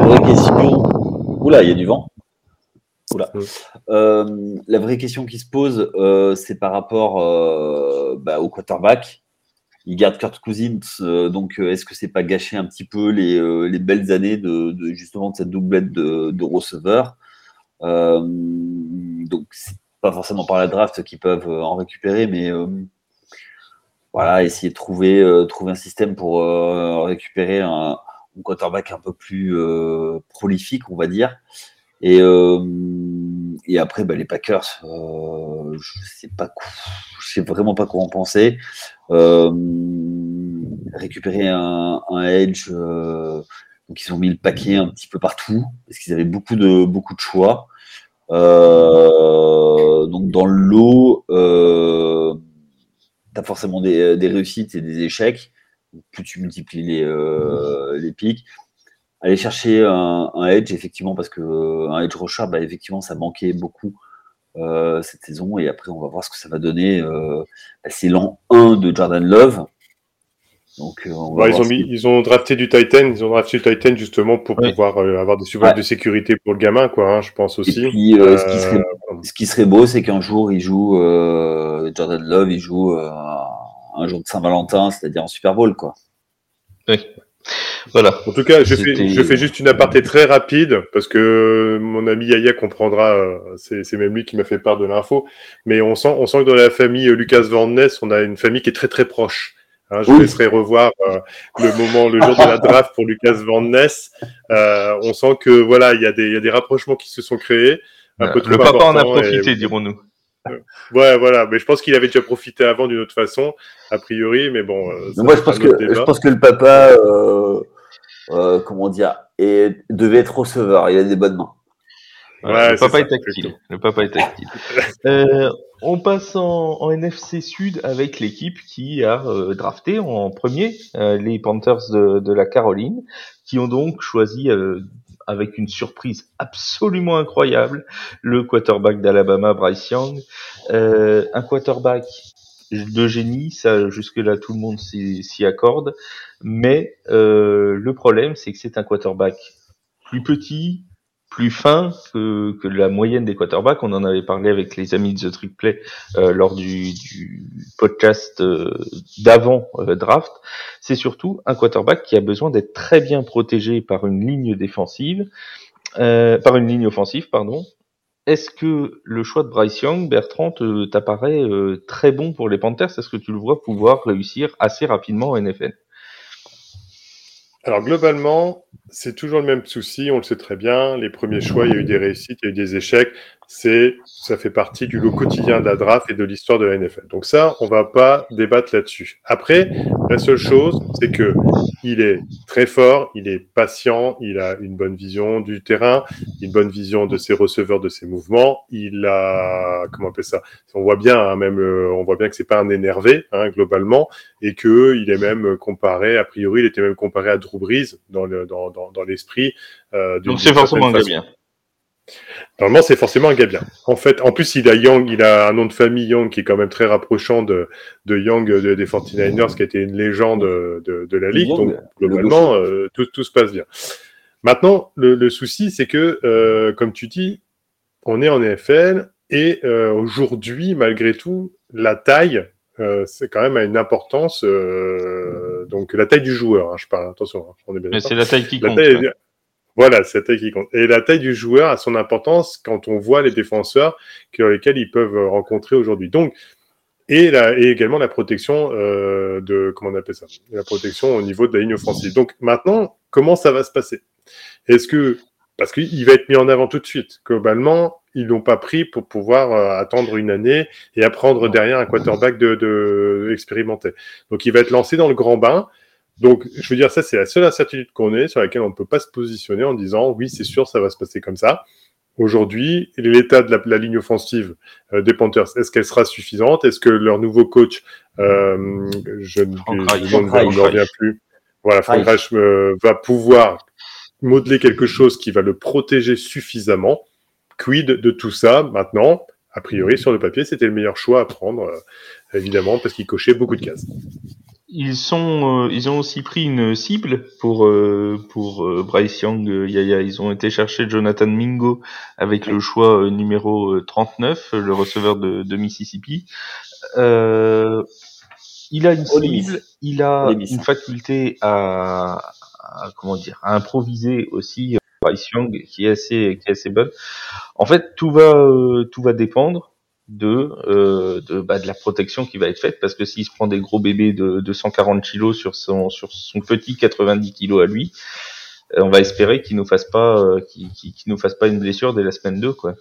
vraie question. Oula, il y a du vent. Oula. Euh, la vraie question qui se pose, c'est par rapport bah, au quarterback il garde Kurt Cousins, euh, donc euh, est-ce que c'est pas gâcher un petit peu les, euh, les belles années de, justement de cette doublette de, receveurs? Donc c'est pas forcément par la draft qu'ils peuvent en récupérer, mais voilà, essayer de trouver, trouver un système pour récupérer un, quarterback un peu plus prolifique, on va dire. Et, et après, bah, les Packers je sais pas, je sais vraiment pas quoi en penser. Euh, récupérer un, edge, euh, donc ils ont mis le paquet un petit peu partout parce qu'ils avaient beaucoup de beaucoup de choix. Euh, donc dans le lot, tu as forcément des, réussites et des échecs. Plus tu multiplies les, les pics aller chercher un, edge effectivement parce que un edge rusher bah, effectivement ça manquait beaucoup euh, cette saison. Et après, on va voir ce que ça va donner. Euh, c'est l'an 1 de Jordan Love. Donc, euh, ils, ont ils, ont drafté du Titan, ils ont drafté du Titan justement pour pouvoir avoir des surveillances de sécurité pour le gamin, quoi. Hein, je pense aussi. Et puis, ce, qui serait, ce, qui serait, beau, c'est qu'un jour il joue Jordan Love, il joue un jour de Saint-Valentin, c'est-à-dire en Super Bowl, quoi. Oui. Voilà. En tout cas, je fais, je fais juste une aparté très rapide parce que mon ami Yaya comprendra. Euh, c'est même lui qui m'a fait part de l'info. Mais on sent, on sent que dans la famille euh, Lucas Van Ness, on a une famille qui est très très proche. Hein, je laisserai revoir euh, le moment, le jour de la draft pour Lucas Van Ness. on sent que voilà, il y, a des, y a des rapprochements qui se sont créés. Un peu le papa en a profité, dirons-nous. Ouais, voilà, mais je pense qu'il avait déjà profité avant d'une autre façon, a priori, mais bon. moi, je pense, que, je pense que le papa, euh, comment dire, et devait être receveur. Il a des bonnes mains. le, papa est tactile. le *laughs* papa est tactile. euh, on passe en, en, NFC Sud avec l'équipe qui a euh, drafté en premier euh, les Panthers de, de, la Caroline, qui ont donc choisi euh, avec une surprise absolument incroyable le quarterback d'Alabama, Bryce Young, un quarterback de génie, ça jusque-là tout le monde s'y accorde, mais euh, le problème c'est que c'est un quarterback plus petit, plus fin que, que, la moyenne des quarterbacks. On en avait parlé avec les amis de The Trick Play euh, lors du, du, podcast euh, d'avant euh, draft. C'est surtout un quarterback qui a besoin d'être très bien protégé par une ligne défensive, euh, par une ligne offensive, pardon, est-ce que le choix de Bryce Young, Bertrand, t'apparaît euh, très bon pour les Panthers? Est-ce que tu le vois pouvoir réussir assez rapidement en NFL Alors globalement, c'est toujours le même souci, on le sait très bien. Les premiers choix, il y a eu des réussites, il y a eu des échecs. C'est, ça fait partie du lot quotidien de la draft et de l'histoire de la NFL. Donc ça, on va pas débattre là-dessus. Après, la seule chose, c'est que il est très fort, il est patient, il a une bonne vision du terrain, une bonne vision de ses receveurs, de ses mouvements. Il a, comment on appelle ça? On voit bien, hein, même, euh, on voit bien que c'est pas un énervé hein, globalement, et que il est même comparé, a priori, il était même comparé à Drew Brees dans le, dans, dans, dans l'esprit. Euh, Donc c'est forcément un bien. Normalement, c'est forcément un gars bien. En fait, en plus, il a Young, il a un nom de famille Young qui est quand même très rapprochant de, de Young des 49ers, qui a été une légende de, de la ligue. Donc, globalement, euh, tout, tout, se passe bien. Maintenant, le, le souci, c'est que, euh, comme tu dis, on est en NFL et euh, aujourd'hui, malgré tout, la taille, euh, c'est quand même à une importance. donc, la taille du joueur, hein, je parle, attention, hein, on est bien Mais c'est la taille qui compte. Voilà, c'est la taille qui compte. Et la taille du joueur a son importance quand on voit les défenseurs sur lesquels ils peuvent rencontrer aujourd'hui. Donc, et, également la protection euh, de comment on appelle ça? La protection au niveau de la ligne offensive. Donc maintenant, comment ça va se passer? Est-ce que parce qu'il va être mis en avant tout de suite. Globalement, ils l'ont pas pris pour pouvoir euh, attendre une année et apprendre derrière un quarterback expérimenté. Donc il va être lancé dans le grand bain. Donc, je veux dire, ça, c'est la seule incertitude qu'on ait sur laquelle on ne peut pas se positionner en disant oui, c'est sûr, ça va se passer comme ça. Aujourd'hui, l'état de la, ligne offensive euh, des Panthers, est-ce qu'elle sera suffisante? Est-ce que leur nouveau coach, euh, je ne reviens plus, voilà, Frank Reich. Euh, va pouvoir modeler quelque chose qui va le protéger suffisamment. Quid de tout ça? Maintenant A priori, sur le papier, c'était le meilleur choix à prendre, évidemment, parce qu'il cochait beaucoup de cases ils sont, euh, ils ont aussi pris une cible pour euh, pour euh, Bryce Young, Yaya. Ils ont été chercher Jonathan Mingo avec le choix numéro 39, le receveur de, de Mississippi. il a une cible, il a une faculté à, à, comment dire, à improviser aussi. Bryce Young qui est assez qui est assez bonne. En fait, tout va tout va dépendre de euh, de, bah, de la protection qui va être faite parce que s'il se prend des gros bébés de, de 140 kilos sur son sur son petit 90 kilos à lui, euh, on va espérer qu'il nous fasse pas euh, qu'il nous fasse pas une blessure dès la semaine 2 quoi.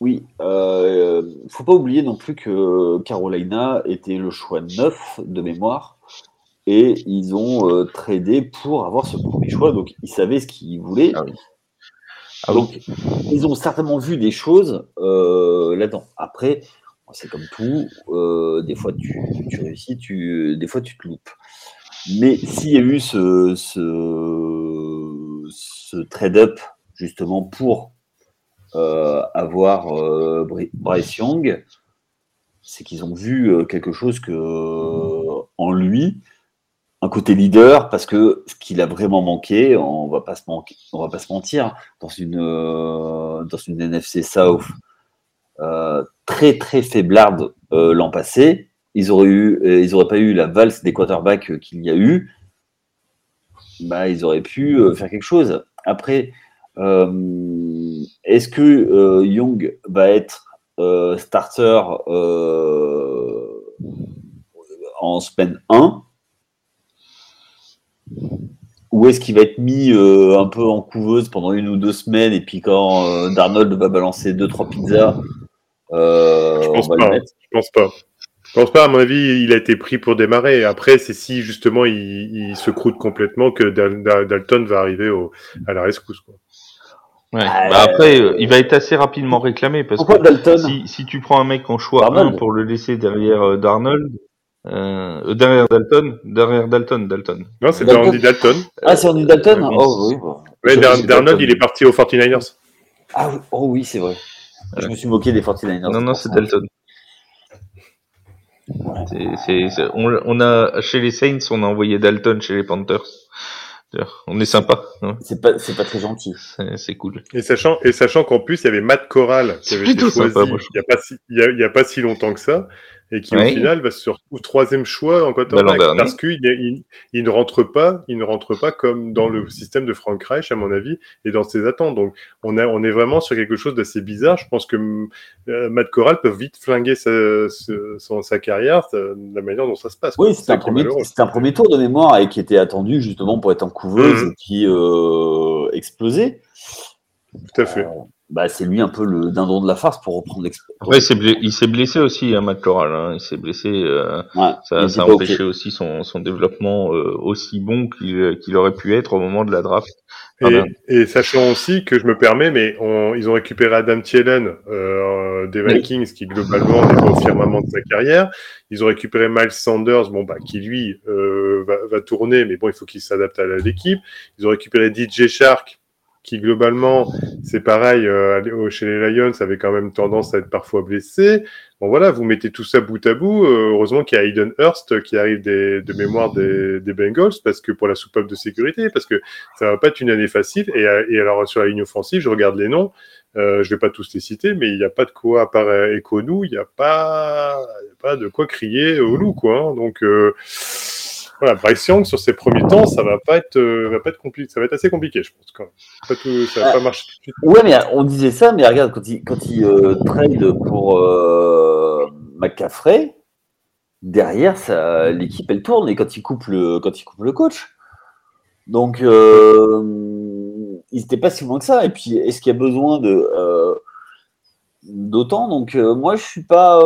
Oui, euh, faut pas oublier non plus que Carolina était le choix 9 de mémoire et ils ont euh, tradé pour avoir ce premier choix. Donc, ils savaient ce qu'ils voulaient. Ah oui. Ah donc, ils ont certainement vu des choses euh, là-dedans. Après, c'est comme tout. euh, des fois, tu, tu réussis, tu, des fois, tu te loupes. Mais s'il y a eu ce, ce, ce trade-up justement pour euh, avoir Bry- Bryce Young, c'est qu'ils ont vu quelque chose que en lui, un côté leader, parce que ce qu'il a vraiment manqué, on va pas se manquer, on va pas se mentir, dans une euh, dans une NFC South euh, très très faiblarde euh, l'an passé, ils auraient eu, ils auraient pas eu la valse des quarterbacks qu'il y a eu, bah ils auraient pu faire quelque chose. Après, est-ce que Young va être starter en semaine 1 ou est-ce qu'il va être mis euh, un peu en couveuse pendant une ou deux semaines et puis quand euh, Darnold va balancer deux trois pizzas, euh, Je on pense va pas. le mettre. Je pense pas. Je pense pas, à mon avis, il a été pris pour démarrer. Après, c'est si justement il, il se croûte complètement que Dal- Dal- Dalton va arriver au, à la rescousse. Quoi. Ouais. Ah, Bah après, euh, il va être assez rapidement réclamé parce Pourquoi que Dalton si, si tu prends un mec en choix Darnold. 1 pour le laisser derrière euh, Darnold, euh, euh, derrière Dalton, derrière Dalton, Dalton. Non, c'est Dalton. Andy Dalton. Ah, c'est Andy Dalton oui. Oh oui. bon. Ouais, Je- Dar- je- Darnold, il est parti aux 49ers. Ah oui, oh oui, c'est vrai. Je me suis moqué des 49ers. Non, non, c'est. Dalton. C'est, c'est, c'est- on, on a chez les Saints, on a envoyé Dalton chez les Panthers. On est sympa, hein. C'est pas, c'est pas très gentil. c'est, c'est cool. Et sachant, et sachant qu'en plus, il y avait Matt Corral qui C'est avait été choisi il n'y a, pas si- a, il y a pas si longtemps que ça, et qui au final va se retrouver troisième choix en dernier. parce qu'il il, ne rentre pas, il ne rentre pas comme dans le système de Frank Reich à mon avis et dans ses attentes. Donc on a, on est vraiment sur quelque chose d'assez bizarre. Je pense que euh, Matt Corral peut vite flinguer sa, sa, son- sa carrière, sa- la manière dont ça se passe. Oui, C'est c'était un, premier, un tour de mémoire et qui était attendu justement pour être en couveuse Mhm. et qui euh, explosait. Tout à fait. Euh, bah, c'est lui un peu le dindon de la farce pour reprendre l'exp- Après, il s'est, blessé, aussi, hein, Matt Corral. Hein. Il s'est blessé. euh, Ouais, ça, ça a empêché aussi son, son développement euh, aussi bon qu'il, qu'il aurait pu être au moment de la draft. Ah ben. Et, et sachant aussi que je me permets, mais on, ils ont récupéré Adam Thielen euh, des Oui. Vikings, qui globalement n'est pas au firmament de sa carrière. Ils ont récupéré Miles Sanders, bon bah qui lui euh, va, va tourner, mais bon il faut qu'il s'adapte à l'équipe. Ils ont récupéré DJ Shark, qui globalement c'est pareil euh, chez les Lions, avait quand même tendance à être parfois blessé. Bon voilà, vous mettez tout ça bout à bout. euh, heureusement qu'il y a Hayden Hurst qui arrive de mémoire des, Bengals, parce que pour la soupape de sécurité, parce que ça va pas être une année facile. Et, euh, alors sur la ligne offensive, je regarde les noms. Euh, je vais pas tous les citer, mais il n'y a pas de quoi à part il n'y a pas, y a pas de quoi crier au loup, quoi. hein. Donc voilà, Bryce Young sur ses premiers temps, ça va pas être, euh, va pas être compliqué, ça va être assez compliqué, je pense quand même. Pas tout, ça va Ah. pas marcher tout de suite. Ouais, mais on disait ça, mais regarde, quand il, quand il euh, trade pour euh, McCaffrey, derrière, ça, l'équipe, elle tourne, et quand il coupe le, quand il coupe le coach. Donc, euh, il n'était pas si loin que ça. Et puis, est-ce qu'il y a besoin de d'autant? Donc, moi, je suis pas.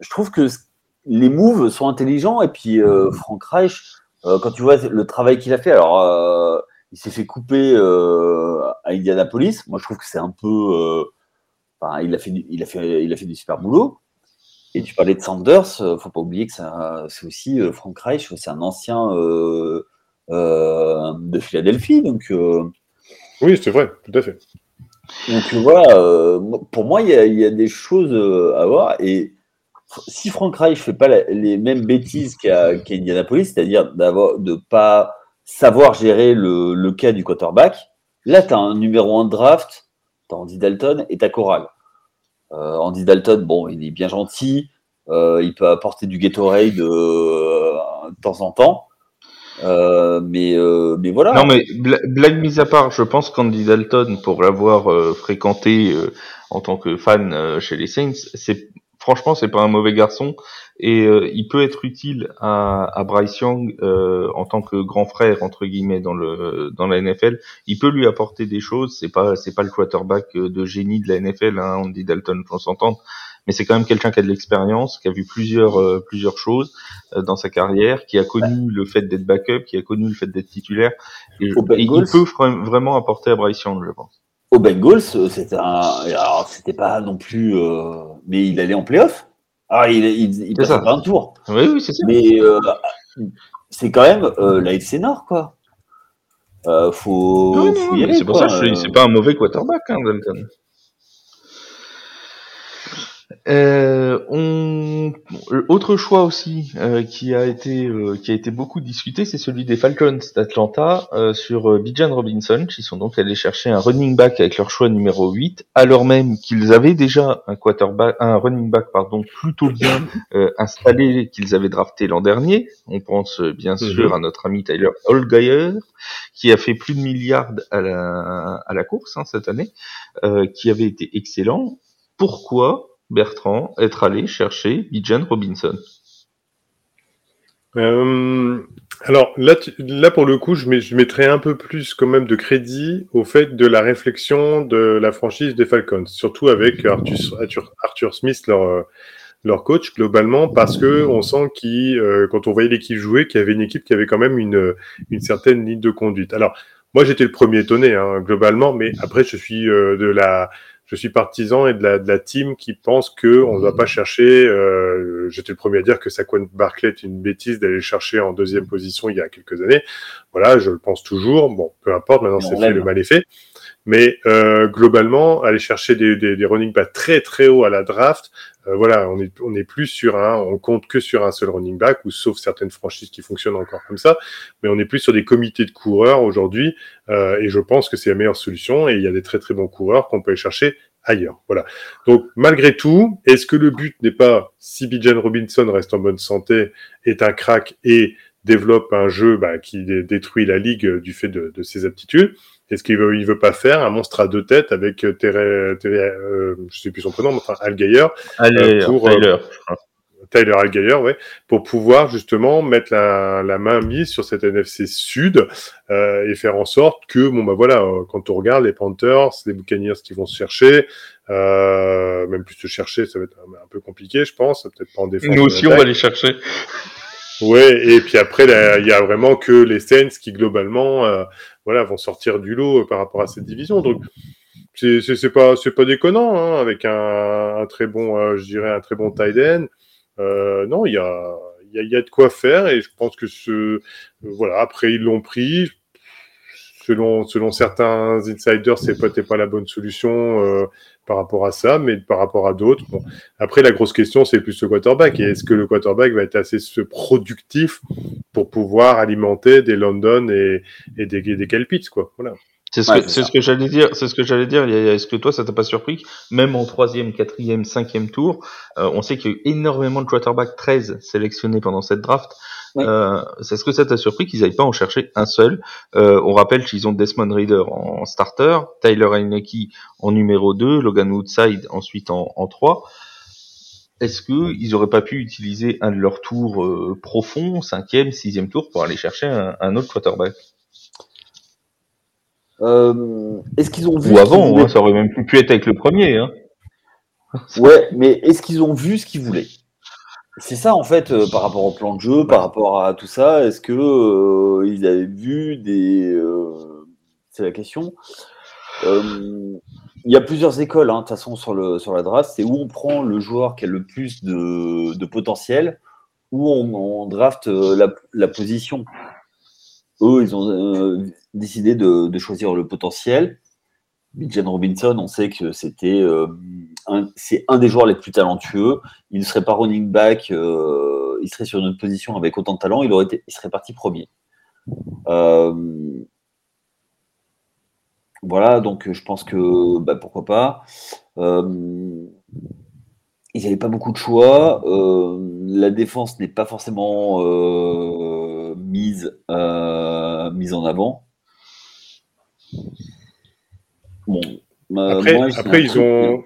je trouve que c- les moves sont intelligents, et puis euh, Frank Reich, euh, quand tu vois le travail qu'il a fait, alors. euh, il s'est fait couper à Indianapolis. Moi, je trouve que c'est un peu. Enfin, il a fait, du- il a fait, il a fait du super boulot. Et tu parlais de Sanders. euh, faut pas oublier que c'est aussi Frank Reich. C'est un ancien de Philadelphie. Donc, Oui, c'est vrai, tout à fait. donc voilà. pour moi, il y a, il y a des choses à voir. Et si Frank Reich fait pas les mêmes bêtises qu'à Indianapolis, c'est-à-dire d'avoir de pas savoir gérer le, cas du quarterback, là, tu as un numéro 1 de draft, tu as Andy Dalton et tu as Corral. Euh, Andy Dalton, bon, il est bien gentil, euh, il peut apporter du Gatorade euh, de temps en temps, euh, mais, voilà. Non, mais bla- blague mise à part, je pense qu'Andy Dalton, pour l'avoir fréquenté en tant que fan chez les Saints, c'est franchement, c'est pas un mauvais garçon et euh, il peut être utile à, à Bryce Young euh, en tant que grand frère entre guillemets dans le dans la NFL. Il peut lui apporter des choses. C'est pas c'est pas le quarterback de génie de la NFL. Hein, on dit Dalton, on s'entend, mais c'est quand même quelqu'un qui a de l'expérience, qui a vu plusieurs euh, plusieurs choses dans sa carrière, qui a connu le fait d'être backup, qui a connu le fait d'être titulaire. Et, il peut vraiment apporter à Bryce Young, je pense. Au Bengals, c'était un, alors c'était pas non plus, mais il allait en playoff. Ah, il, il, il passe un tour. Oui, oui, c'est ça. Mais euh, c'est quand même euh, la FC Nord, quoi. Euh, faut, non, faut y aller. C'est pour ça que c'est pas un mauvais quarterback, hein, Dalton. Euh, on... Autre choix aussi euh, qui a été euh, qui a été beaucoup discuté, c'est celui des Falcons d'Atlanta sur Bijan Robinson, qui sont donc allés chercher un running back avec leur choix numéro 8, alors même qu'ils avaient déjà un quarterback, un running back pardon plutôt bien *laughs* installé qu'ils avaient drafté l'an dernier. On pense bien mhm. sûr à notre ami Tyler Allgeier, qui a fait plus de milliards à la à la course hein, cette année, qui avait été excellent. Pourquoi? Bertrand être allé chercher Bijan Robinson euh, alors là, là pour le coup, je, je, mettrais un peu plus quand même de crédit au fait de la réflexion de la franchise des Falcons, surtout avec Arthur, Smith, leur, euh, coach globalement, parce que on sent qu'il, euh, quand on voyait l'équipe jouer, qu'il y avait une équipe qui avait quand même une, certaine ligne de conduite. Alors moi, j'étais le premier étonné hein, globalement, mais après, je suis de la je suis partisan et de la, de la team qui pense que on ne doit pas chercher. Euh, J'étais le premier à dire que Saquon Barclay est une bêtise d'aller chercher en deuxième position il y a quelques années. Voilà, je le pense toujours. Bon, peu importe. Maintenant, c'est fait, le mal est fait. Mais euh, globalement, aller chercher des, des, des running backs très très haut à la draft, euh, voilà, on est on est plus sur un, on compte que sur un seul running back ou sauf certaines franchises qui fonctionnent encore comme ça, mais on est plus sur des comités de coureurs aujourd'hui euh, et je pense que c'est la meilleure solution et il y a des très très bons coureurs qu'on peut aller chercher ailleurs. Voilà. Donc malgré tout, est-ce que le but n'est pas si Bijan Robinson reste en bonne santé, est un crack et développe un jeu bah, qui détruit la ligue du fait de, de ses aptitudes est-ce qu'il veut, il veut pas faire? Un monstre à deux têtes avec euh, Terry, Terry euh, je sais plus son prénom, mais enfin Al Geyer, euh, pour, Tyler, Tyler Al ouais, pour pouvoir justement mettre la, la, main mise sur cette NFC Sud euh, et faire en sorte que, bon bah voilà, quand on regarde les Panthers, les Buccaneers qui vont se chercher, euh, même plus se chercher, ça va être un, peu compliqué, je pense, peut-être pas en défense. Nous aussi, on va les chercher. Ouais, et puis après, il y a vraiment que les Saints qui globalement, euh, voilà, vont sortir du lot euh, par rapport à cette division. Donc, c'est pas, c'est pas déconnant, hein, avec un, très bon, euh, je dirais un très bon tight end. Euh, non, il y a, y y a, de quoi faire, et je pense que ce, voilà, après ils l'ont pris. Selon, selon certains insiders, c'est peut-être pas la bonne solution par rapport à ça, mais par rapport à d'autres. Après, la grosse question, c'est plus le quarterback. Est-ce que le quarterback va être assez productif pour pouvoir alimenter des London et, des, des Kelpits, quoi? Voilà. C'est ce, que, ce que j'allais dire. C'est ce que j'allais dire. Est-ce que toi, ça t'a pas surpris Même en troisième, quatrième, cinquième tour, euh, on sait qu'il y a eu énormément de quarterbacks 13 sélectionnés pendant cette draft. Euh, c'est ce que ça t'a surpris qu'ils n'aillent pas en chercher un seul? Euh, On rappelle qu'ils ont Desmond Reader en starter, Tyler Heineke en numéro 2, Logan Woodside ensuite en, en 3. Est-ce qu'ils auraient pas pu utiliser un de leurs tours euh, profonds, cinquième, sixième tour, pour aller chercher un, un autre quarterback? Euh, Est-ce qu'ils ont vu Ou avant, hein, ça aurait même pu être avec le premier. Hein. *laughs* ouais, mais est-ce qu'ils ont vu ce qu'ils voulaient? C'est ça en fait euh, par rapport au plan de jeu, par rapport à tout ça. Est-ce que euh, ils avaient vu des C'est la question. il y a plusieurs écoles hein, de toute façon sur le sur la draft. C'est où on prend le joueur qui a le plus de, de potentiel, où on, on draft la, la, position. Eux, ils ont décidé de, choisir le potentiel. Bijan Robinson, on sait que c'était euh, c'est un des joueurs les plus talentueux. Il ne serait pas running back, euh, il serait sur une autre position avec autant de talent, il aurait été, il serait parti premier. Euh, voilà, donc je pense que bah, pourquoi pas. ils n'avaient pas beaucoup de choix. la défense n'est pas forcément mise, mise en avant. Bon, après, après ils ont.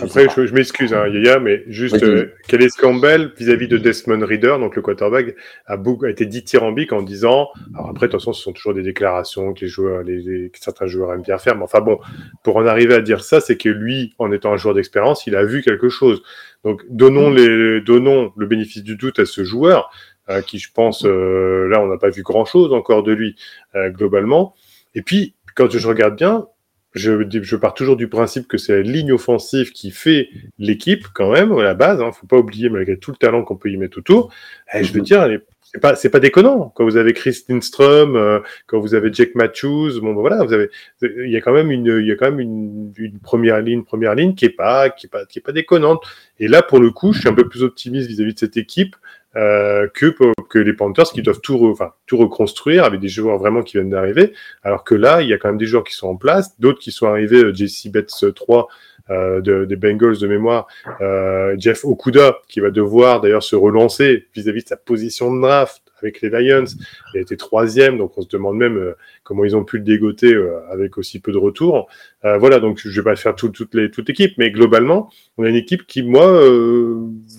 Après, je, m'excuse, hein, Yaya, mais juste, euh, Campbell, vis-à-vis de Desmond Reader, donc le quarterback, a, a été dithyrambique en disant, alors après, attention, ce sont toujours des déclarations que les joueurs, les, certains joueurs aiment bien faire, mais enfin bon, pour en arriver à dire ça, c'est que lui, en étant un joueur d'expérience, il a vu quelque chose. Donc, donnons, mm. les, donnons le bénéfice du doute à ce joueur, euh, qui, je pense, euh, là, on n'a pas vu grand-chose encore de lui, euh, globalement. Et puis, quand je regarde bien, je, je pars toujours du principe que c'est la ligne offensive qui fait l'équipe quand même à la base. Hein, faut pas oublier malgré tout le talent qu'on peut y mettre autour. Et je veux dire, c'est pas c'est pas déconnant quand vous avez Chris Lindstrom, euh, quand vous avez Jake Matthews. Bon, ben voilà, vous avez il y a quand même une il y a quand même une, une, première ligne première ligne qui est pas qui est pas qui est pas déconnante. Et là pour le coup, je suis un peu plus optimiste vis-à-vis -vis de cette équipe euh, que, que les Panthers qui doivent tout, enfin, tout reconstruire avec des joueurs vraiment qui viennent d'arriver. Alors que là, il y a quand même des joueurs qui sont en place, d'autres qui sont arrivés, euh, JC Betts 3 euh, de, des Bengals de mémoire, euh, Jeff Okuda qui va devoir d'ailleurs se relancer vis-à-vis de sa position de draft avec les Lions. Il a été troisième, donc on se demande même euh, comment ils ont pu le dégoter euh, avec aussi peu de retours. Euh, voilà, donc je vais pas faire tout, toute l'équipe, mais globalement, on a une équipe qui, moi,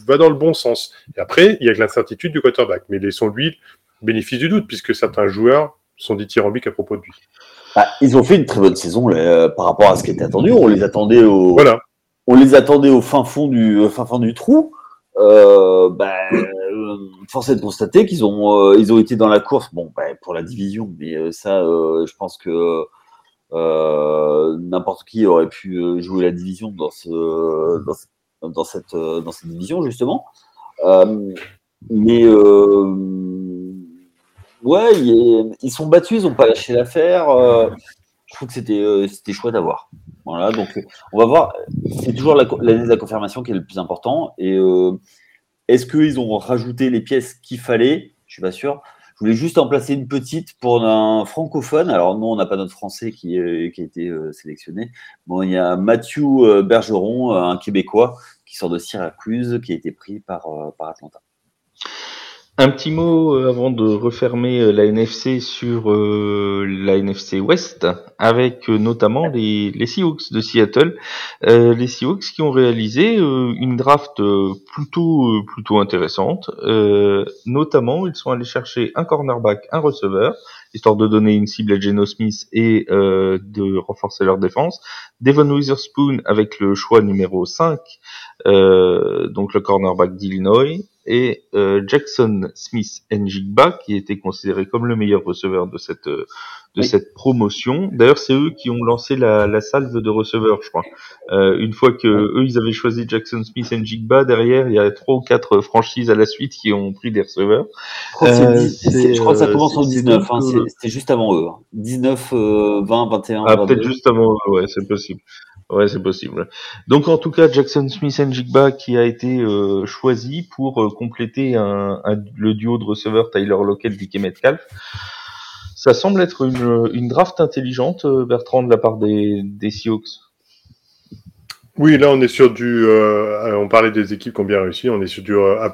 va dans le bon sens. Et après, il y a que l'incertitude du quarterback, mais laissons-lui bénéfice du doute, puisque certains joueurs sont dithyrambiques à propos de lui. Bah, ils ont fait une très bonne saison par rapport à ce qui était attendu. On les attendait au, voilà. on les attendait au fin fond du, fin fond du trou. Euh, bah, euh, force est de constater qu'ils ont, euh, ils ont été dans la course, bon, bah, pour la division, mais euh, ça, je pense que n'importe qui aurait pu jouer la division dans, ce, dans, dans cette, dans cette division, justement. mais ouais, ils, sont battus, ils n'ont pas lâché l'affaire. Je trouve que c'était, c'était chouette à voir. Voilà, donc on va voir. C'est toujours l'année de la confirmation qui est le plus important. Et euh, est-ce qu'ils ont rajouté les pièces qu'il fallait? Je suis pas sûr. Je voulais juste en placer une petite pour un francophone. Alors, nous, on n'a pas notre français qui, qui a été euh, sélectionné. Bon, il y a Mathieu euh, Bergeron, un Québécois, qui sort de Syracuse, qui a été pris par, par Atlanta. Un petit mot euh, avant de refermer euh, la NFC sur euh, la NFC West, avec notamment les, les Seahawks de Seattle. les Seahawks qui ont réalisé une draft plutôt plutôt intéressante. notamment, ils sont allés chercher un cornerback, un receveur, histoire de donner une cible à Geno Smith et de renforcer leur défense. Devon Witherspoon avec le choix numéro 5, donc le cornerback d'Illinois et euh, Jackson Smith Njigba qui était considéré comme le meilleur receveur de cette de cette promotion. D'ailleurs, c'est eux qui ont lancé la, la salve de receveurs, je crois. Euh, une fois que eux ils avaient choisi Jackson Smith Njigba, derrière il y a trois ou quatre franchises à la suite qui ont pris des receveurs. Je crois, que ça euh, commence en 19. Hein, C'était juste avant eux. 19, 20, 21. Ah, peut-être juste avant. Ouais, c'est possible. Ouais, c'est possible. Donc en tout cas, Jackson Smith Njigba qui a été euh, choisi pour euh, compléter un, le duo de receveurs Tyler Lockett, DK Metcalf. Ça semble être une, une draft intelligente, euh, Bertrand, de la part des, des Seahawks. Oui, là on est sur du. Euh, on parlait des équipes qui ont bien réussi, on est sur du euh, A.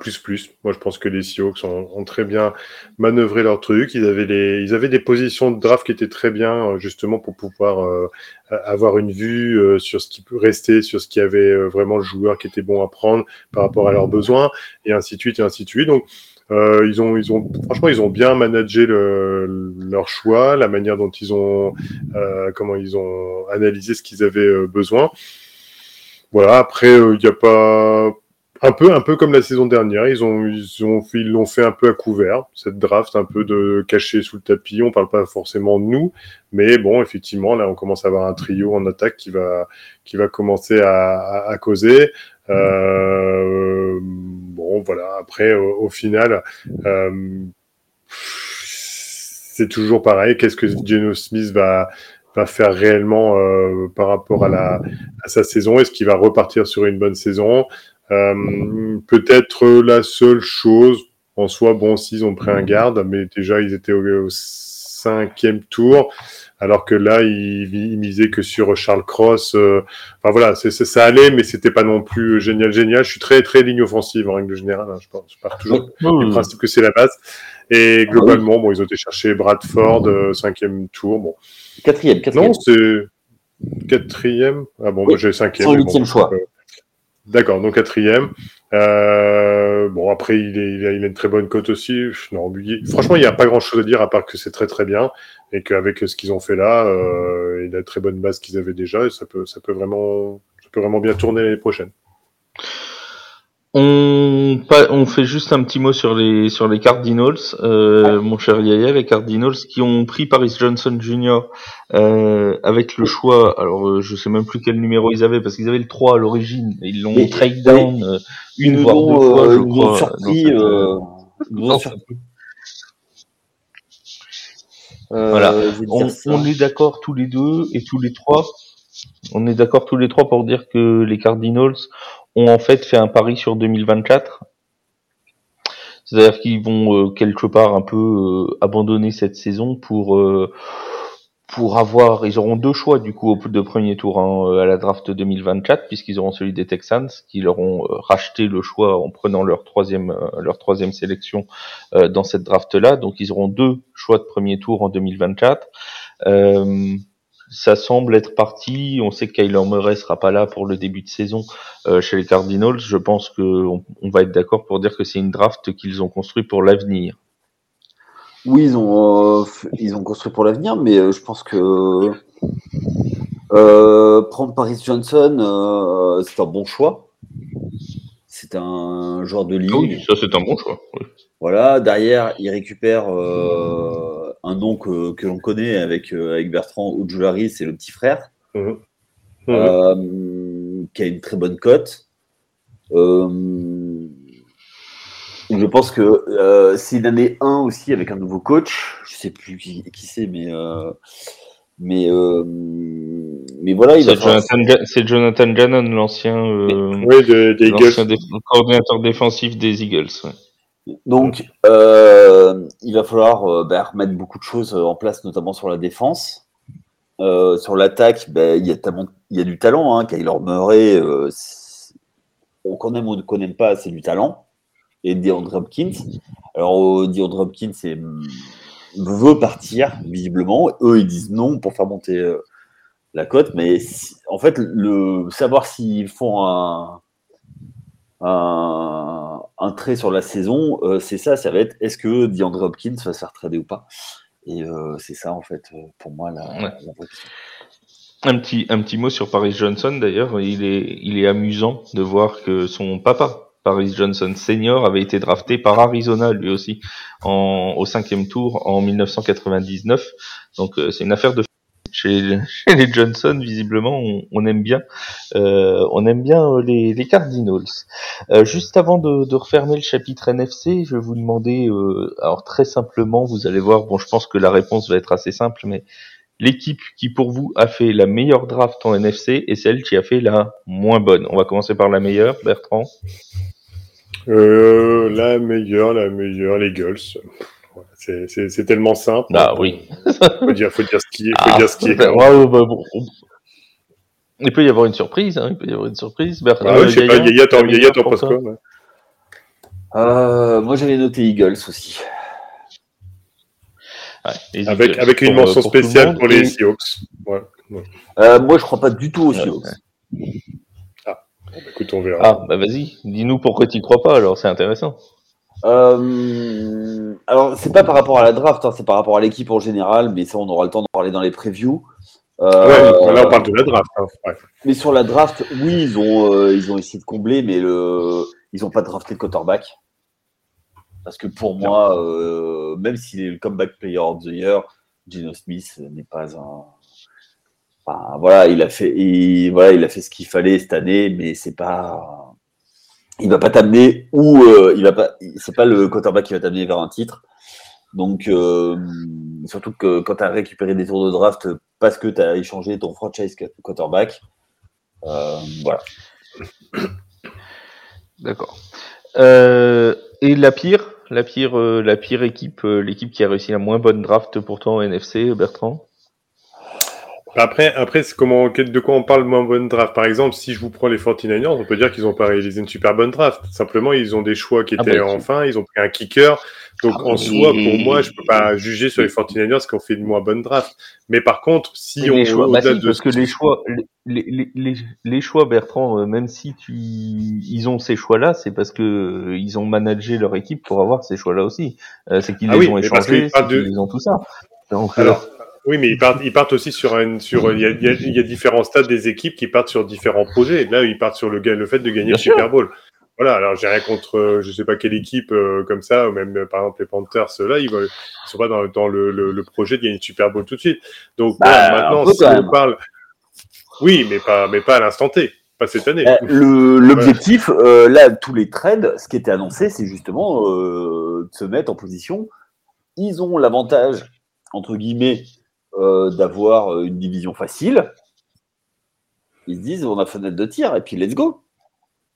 Moi je pense que les Seahawks ont, très bien manœuvré leur truc. Ils avaient, les, ils avaient des positions de draft qui étaient très bien, euh, justement pour pouvoir euh, avoir une vue euh, sur ce qui peut rester, sur ce qui avait vraiment le joueur qui était bon à prendre par rapport à leurs besoins, et ainsi de suite, et ainsi de suite. Donc euh, ils ont, ils ont, franchement, ils ont bien managé le, leur choix, la manière dont ils ont, euh, comment ils ont analysé ce qu'ils avaient besoin. Voilà, après, il euh, n'y a pas. Un peu, un peu comme la saison dernière, ils ont, ils ont, ils l'ont fait un peu à couvert, cette draft, un peu de caché sous le tapis. On parle pas forcément de nous, mais bon, effectivement, là, on commence à avoir un trio en attaque qui va, qui va commencer à, à, à causer. Euh, bon, voilà. Après, au, au final, euh, c'est toujours pareil. Qu'est-ce que Geno Smith va, va faire réellement euh, par rapport à, la, à sa saison Est-ce qu'il va repartir sur une bonne saison euh, Peut-être la seule chose en soi, bon, s'ils ont pris un garde, mais déjà ils étaient au, cinquième tour, alors que là ils, ils, misaient que sur Charles Cross. Euh, enfin voilà, ça allait, mais c'était pas non plus génial, génial. Je suis très très ligne offensive en règle générale. Hein, je, pars, je pars toujours du principe que c'est la base. Et globalement, bon, ils ont été chercher Bradford, euh, cinquième tour. Bon, Quatrième, quatrième. Non, c'est quatrième. Ah bon, moi j'ai cinquième. Son huitième choix. Euh, D'accord, donc quatrième. Euh, bon, après, il, est, il, a, une très bonne cote aussi. Non, franchement, il n'y a pas grand-chose à dire à part que c'est très très bien et qu'avec ce qu'ils ont fait là, euh, il a une très bonne base qu'ils avaient déjà et ça peut, ça peut vraiment, ça peut vraiment bien tourner l'année prochaine. On, on fait juste un petit mot sur les sur les Cardinals, euh, mon cher Yaya, les Cardinals qui ont pris Paris Johnson Jr. Euh, avec le choix. Alors euh, je sais même plus quel numéro ils avaient parce qu'ils avaient le 3 à l'origine. Ils l'ont trade down euh, une voire deux fois, je crois. Surpris, voilà. On, on est d'accord tous les deux et tous les trois. On est d'accord tous les trois pour dire que les Cardinals ont en fait fait un pari sur 2024. C'est-à-dire qu'ils vont euh, quelque part un peu euh, abandonner cette saison pour euh, pour avoir, ils auront deux choix du coup au de premier tour hein, à la draft 2024 puisqu'ils auront celui des Texans qui leur ont racheté le choix en prenant leur troisième leur troisième sélection dans cette draft là. Donc ils auront deux choix de premier tour en 2024 ça semble être parti. On sait que Kyler Murray sera pas là pour le début de saison euh, chez les Cardinals. Je pense que on, va être d'accord pour dire que c'est une draft qu'ils ont construit pour l'avenir. Oui, ils ont euh, ils ont construit pour l'avenir, mais euh, je pense que prendre Paris Johnson, c'est un bon choix. C'est un joueur de ligue. Oui, ça c'est un bon choix. Voilà, derrière, il récupère un nom que, que l'on connaît avec, euh, avec Bertrand Ojulari, c'est le petit frère, mhm. Euh, qui a une très bonne cote. Euh, je pense que euh, c'est une année 1 aussi avec un nouveau coach. Je sais plus qui, qui c'est, mais mais mais voilà. C'est Jonathan, Jonathan, Gannon, l'ancien oui, coordinateur défensif des Eagles. Donc, euh, il va falloir euh, bah, remettre beaucoup de choses en place, notamment sur la défense. Euh, sur l'attaque, bah, il, y a du talent. Hein. Kyler Murray, on connaît ou on ne connaît pas, c'est du talent. Et DeAndre Hopkins. Alors, DeAndre Hopkins veut partir, visiblement. Eux, ils disent non pour faire monter la cote. Mais en fait, le, savoir s'ils font un, un, un, trait sur la saison, euh, c'est ça, ça va être est-ce que DeAndre Hopkins va se faire trader ou pas? Et euh, c'est ça, en fait, euh, pour moi, la, Un petit, un petit mot sur Paris Johnson, d'ailleurs. Il est, il est amusant de voir que son papa, Paris Johnson senior, avait été drafté par Arizona, lui aussi, en, au cinquième tour en 1999. Donc, c'est une affaire de *laughs* chez, les Johnson, visiblement, on, aime bien, euh, on aime bien euh, les, Cardinals. Euh, juste avant de, refermer le chapitre NFC, je vais vous demander, alors très simplement, vous allez voir, bon, je pense que la réponse va être assez simple, mais l'équipe qui pour vous a fait la meilleure draft en NFC et celle qui a fait la moins bonne. On va commencer par la meilleure, Bertrand. la meilleure, la meilleure, les C'est tellement simple. Ah oui. *laughs* faut dire, faut dire ce qui est. Faut ah, dire ce qui est bon. Il peut y avoir une surprise. Hein, il peut y avoir une surprise. Bertrand, ah, ouais, je sais pas. Yaya, t'en penses quoi euh, Moi, j'avais noté Eagles aussi. Ouais, avec, avec une mention spéciale pour les Seahawks. Ouais, euh, moi, je crois pas du tout aux Seahawks. Ah, bah, écoute, on verra. Ah, bah vas-y, dis-nous pourquoi tu crois pas, alors c'est intéressant. Euh, alors, c'est pas par rapport à la draft, hein, c'est par rapport à l'équipe en général, mais ça, on aura le temps d'en parler dans les previews. Euh, ouais, là, on parle de la draft. Hein, mais sur la draft, oui, ils ont, euh, ils ont essayé de combler, mais le... ils n'ont pas drafté de quarterback. Parce que pour moi, euh, même s'il est le comeback player of the year, Gino Smith n'est pas un. Enfin, voilà, il a fait, il, voilà, il a fait ce qu'il fallait cette année, mais c'est pas il va pas t'amener ou euh, il va pas. C'est pas le quarterback qui va t'amener vers un titre. Donc, euh, surtout que quand tu as récupéré des tours de draft parce que tu as échangé ton franchise quarterback, euh, voilà. D'accord. et la pire, la pire, la pire équipe, l'équipe qui a réussi la moins bonne draft pourtant en NFC, Bertrand? Après, après c'est comment, de quoi on parle moins bonne draft Par exemple, si je vous prends les 49ers, on peut dire qu'ils n'ont pas réalisé une super bonne draft. Simplement, ils ont des choix qui ah étaient enfin, ils ont pris un kicker. Donc en soi, pour moi, je peux pas juger sur les 49ers qui ont fait une moins bonne draft. Mais par contre, si on choix, bah au-delà si, de parce ce que les choix, les, les, les, les choix, Bertrand, euh, même si tu, ils ont ces choix-là, c'est parce que euh, ils ont managé leur équipe pour avoir ces choix-là aussi. Euh, c'est qu'ils Ah les oui, ont échangés, qu'ils c'est parlent de- qu'ils ont tout ça. Donc, euh, oui, mais ils partent, ils partent aussi sur un, sur, il y a, il y a- il y a différents stades des équipes qui partent sur différents projets. Là, ils partent sur le, fait de gagner Bien le sûr. Super Bowl. Voilà. Alors, j'ai rien contre, euh, je sais pas quelle équipe euh, comme ça, ou même euh, par exemple les Panthers. Là, ils, ils sont pas dans, dans le, le, le projet de gagner le Super Bowl tout de suite. Donc Bah, voilà, maintenant, si on parle, oui, mais pas, mais pas à l'instant T, pas cette année. Le- L'objectif, euh, là, tous les trades, ce qui était annoncé, c'est justement euh, de se mettre en position. Ils ont l'avantage, entre guillemets, euh, d'avoir euh, une division facile. Ils se disent, on a fenêtre de tir, et puis let's go.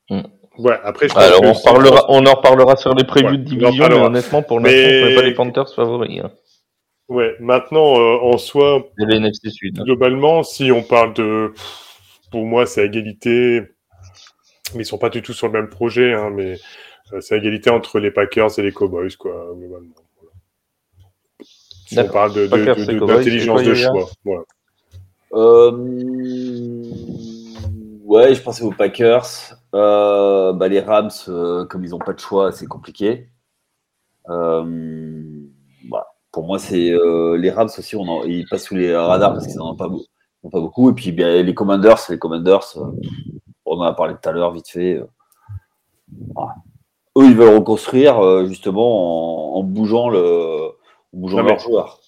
Ouais. Après, je pense alors on, reparlera, on en reparlera sur les Ouais, de on division, mais honnêtement, pour l'instant, Mais- je mets pas les Panthers favoris. Hein. Ouais. Maintenant, euh, en soi, NFC Sud. Globalement, si on parle de, pour moi, c'est égalité, mais ils sont pas du tout sur le même projet, hein, mais euh, c'est égalité entre les Packers et les Cowboys, quoi, globalement. Si on parle de, de- de- de- d'intelligence de Yaya choix. Voilà. Euh, ouais, je pensais aux Packers. Euh, bah, les Rams, euh, comme ils n'ont pas de choix, c'est compliqué. Bah, pour moi, c'est les Rams aussi, on en- ils passent sous les radars parce qu'ils n'en ont pas, ont beaucoup. Et puis bien, les Commanders, les Commanders, on en a parlé tout à l'heure, vite fait. voilà. Eux, ils veulent reconstruire justement en, en bougeant, le, mais- leurs joueurs.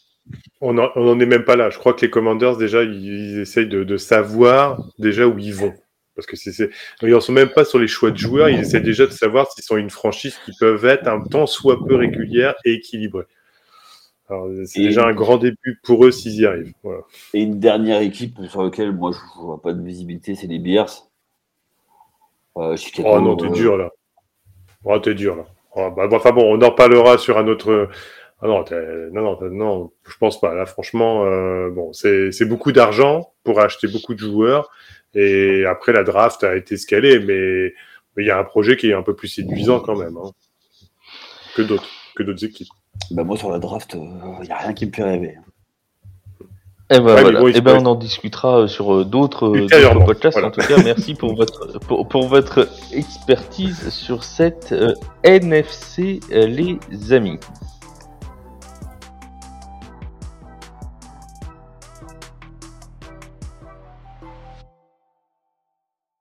On n'en est même pas là. Je crois que les Commanders, déjà, ils, essayent de, de savoir déjà où ils vont. Parce que c'est. Ils en sont même pas sur les choix de joueurs, ils essaient déjà de savoir s'ils sont une franchise qui peuvent être un tant soit peu régulière et équilibrée. C'est déjà un grand début pour eux s'ils y arrivent. Voilà. Et une dernière équipe sur laquelle moi je vois pas de visibilité, c'est les Bears. Euh, Oh non, t'es euh, dur là. Oh, t'es dur là. Oh, bah, enfin bon, on en reparlera sur un autre. Ah non, non, non, je pense pas. Là, franchement, euh, bon, c'est beaucoup d'argent pour acheter beaucoup de joueurs. Et après, la draft a été scalée, mais il y a un projet qui est un peu plus séduisant quand même hein, que d'autres, que d'autres équipes. bah, moi sur la draft, il n'y a rien qui me fait rêver. Eh ben, Ouais, mais voilà. bon, il Eh ben, on en discutera euh, sur euh, d'autres euh, podcasts. voilà. En tout cas, merci pour *laughs* votre pour, pour votre expertise sur cette euh, NFC, euh, les amis.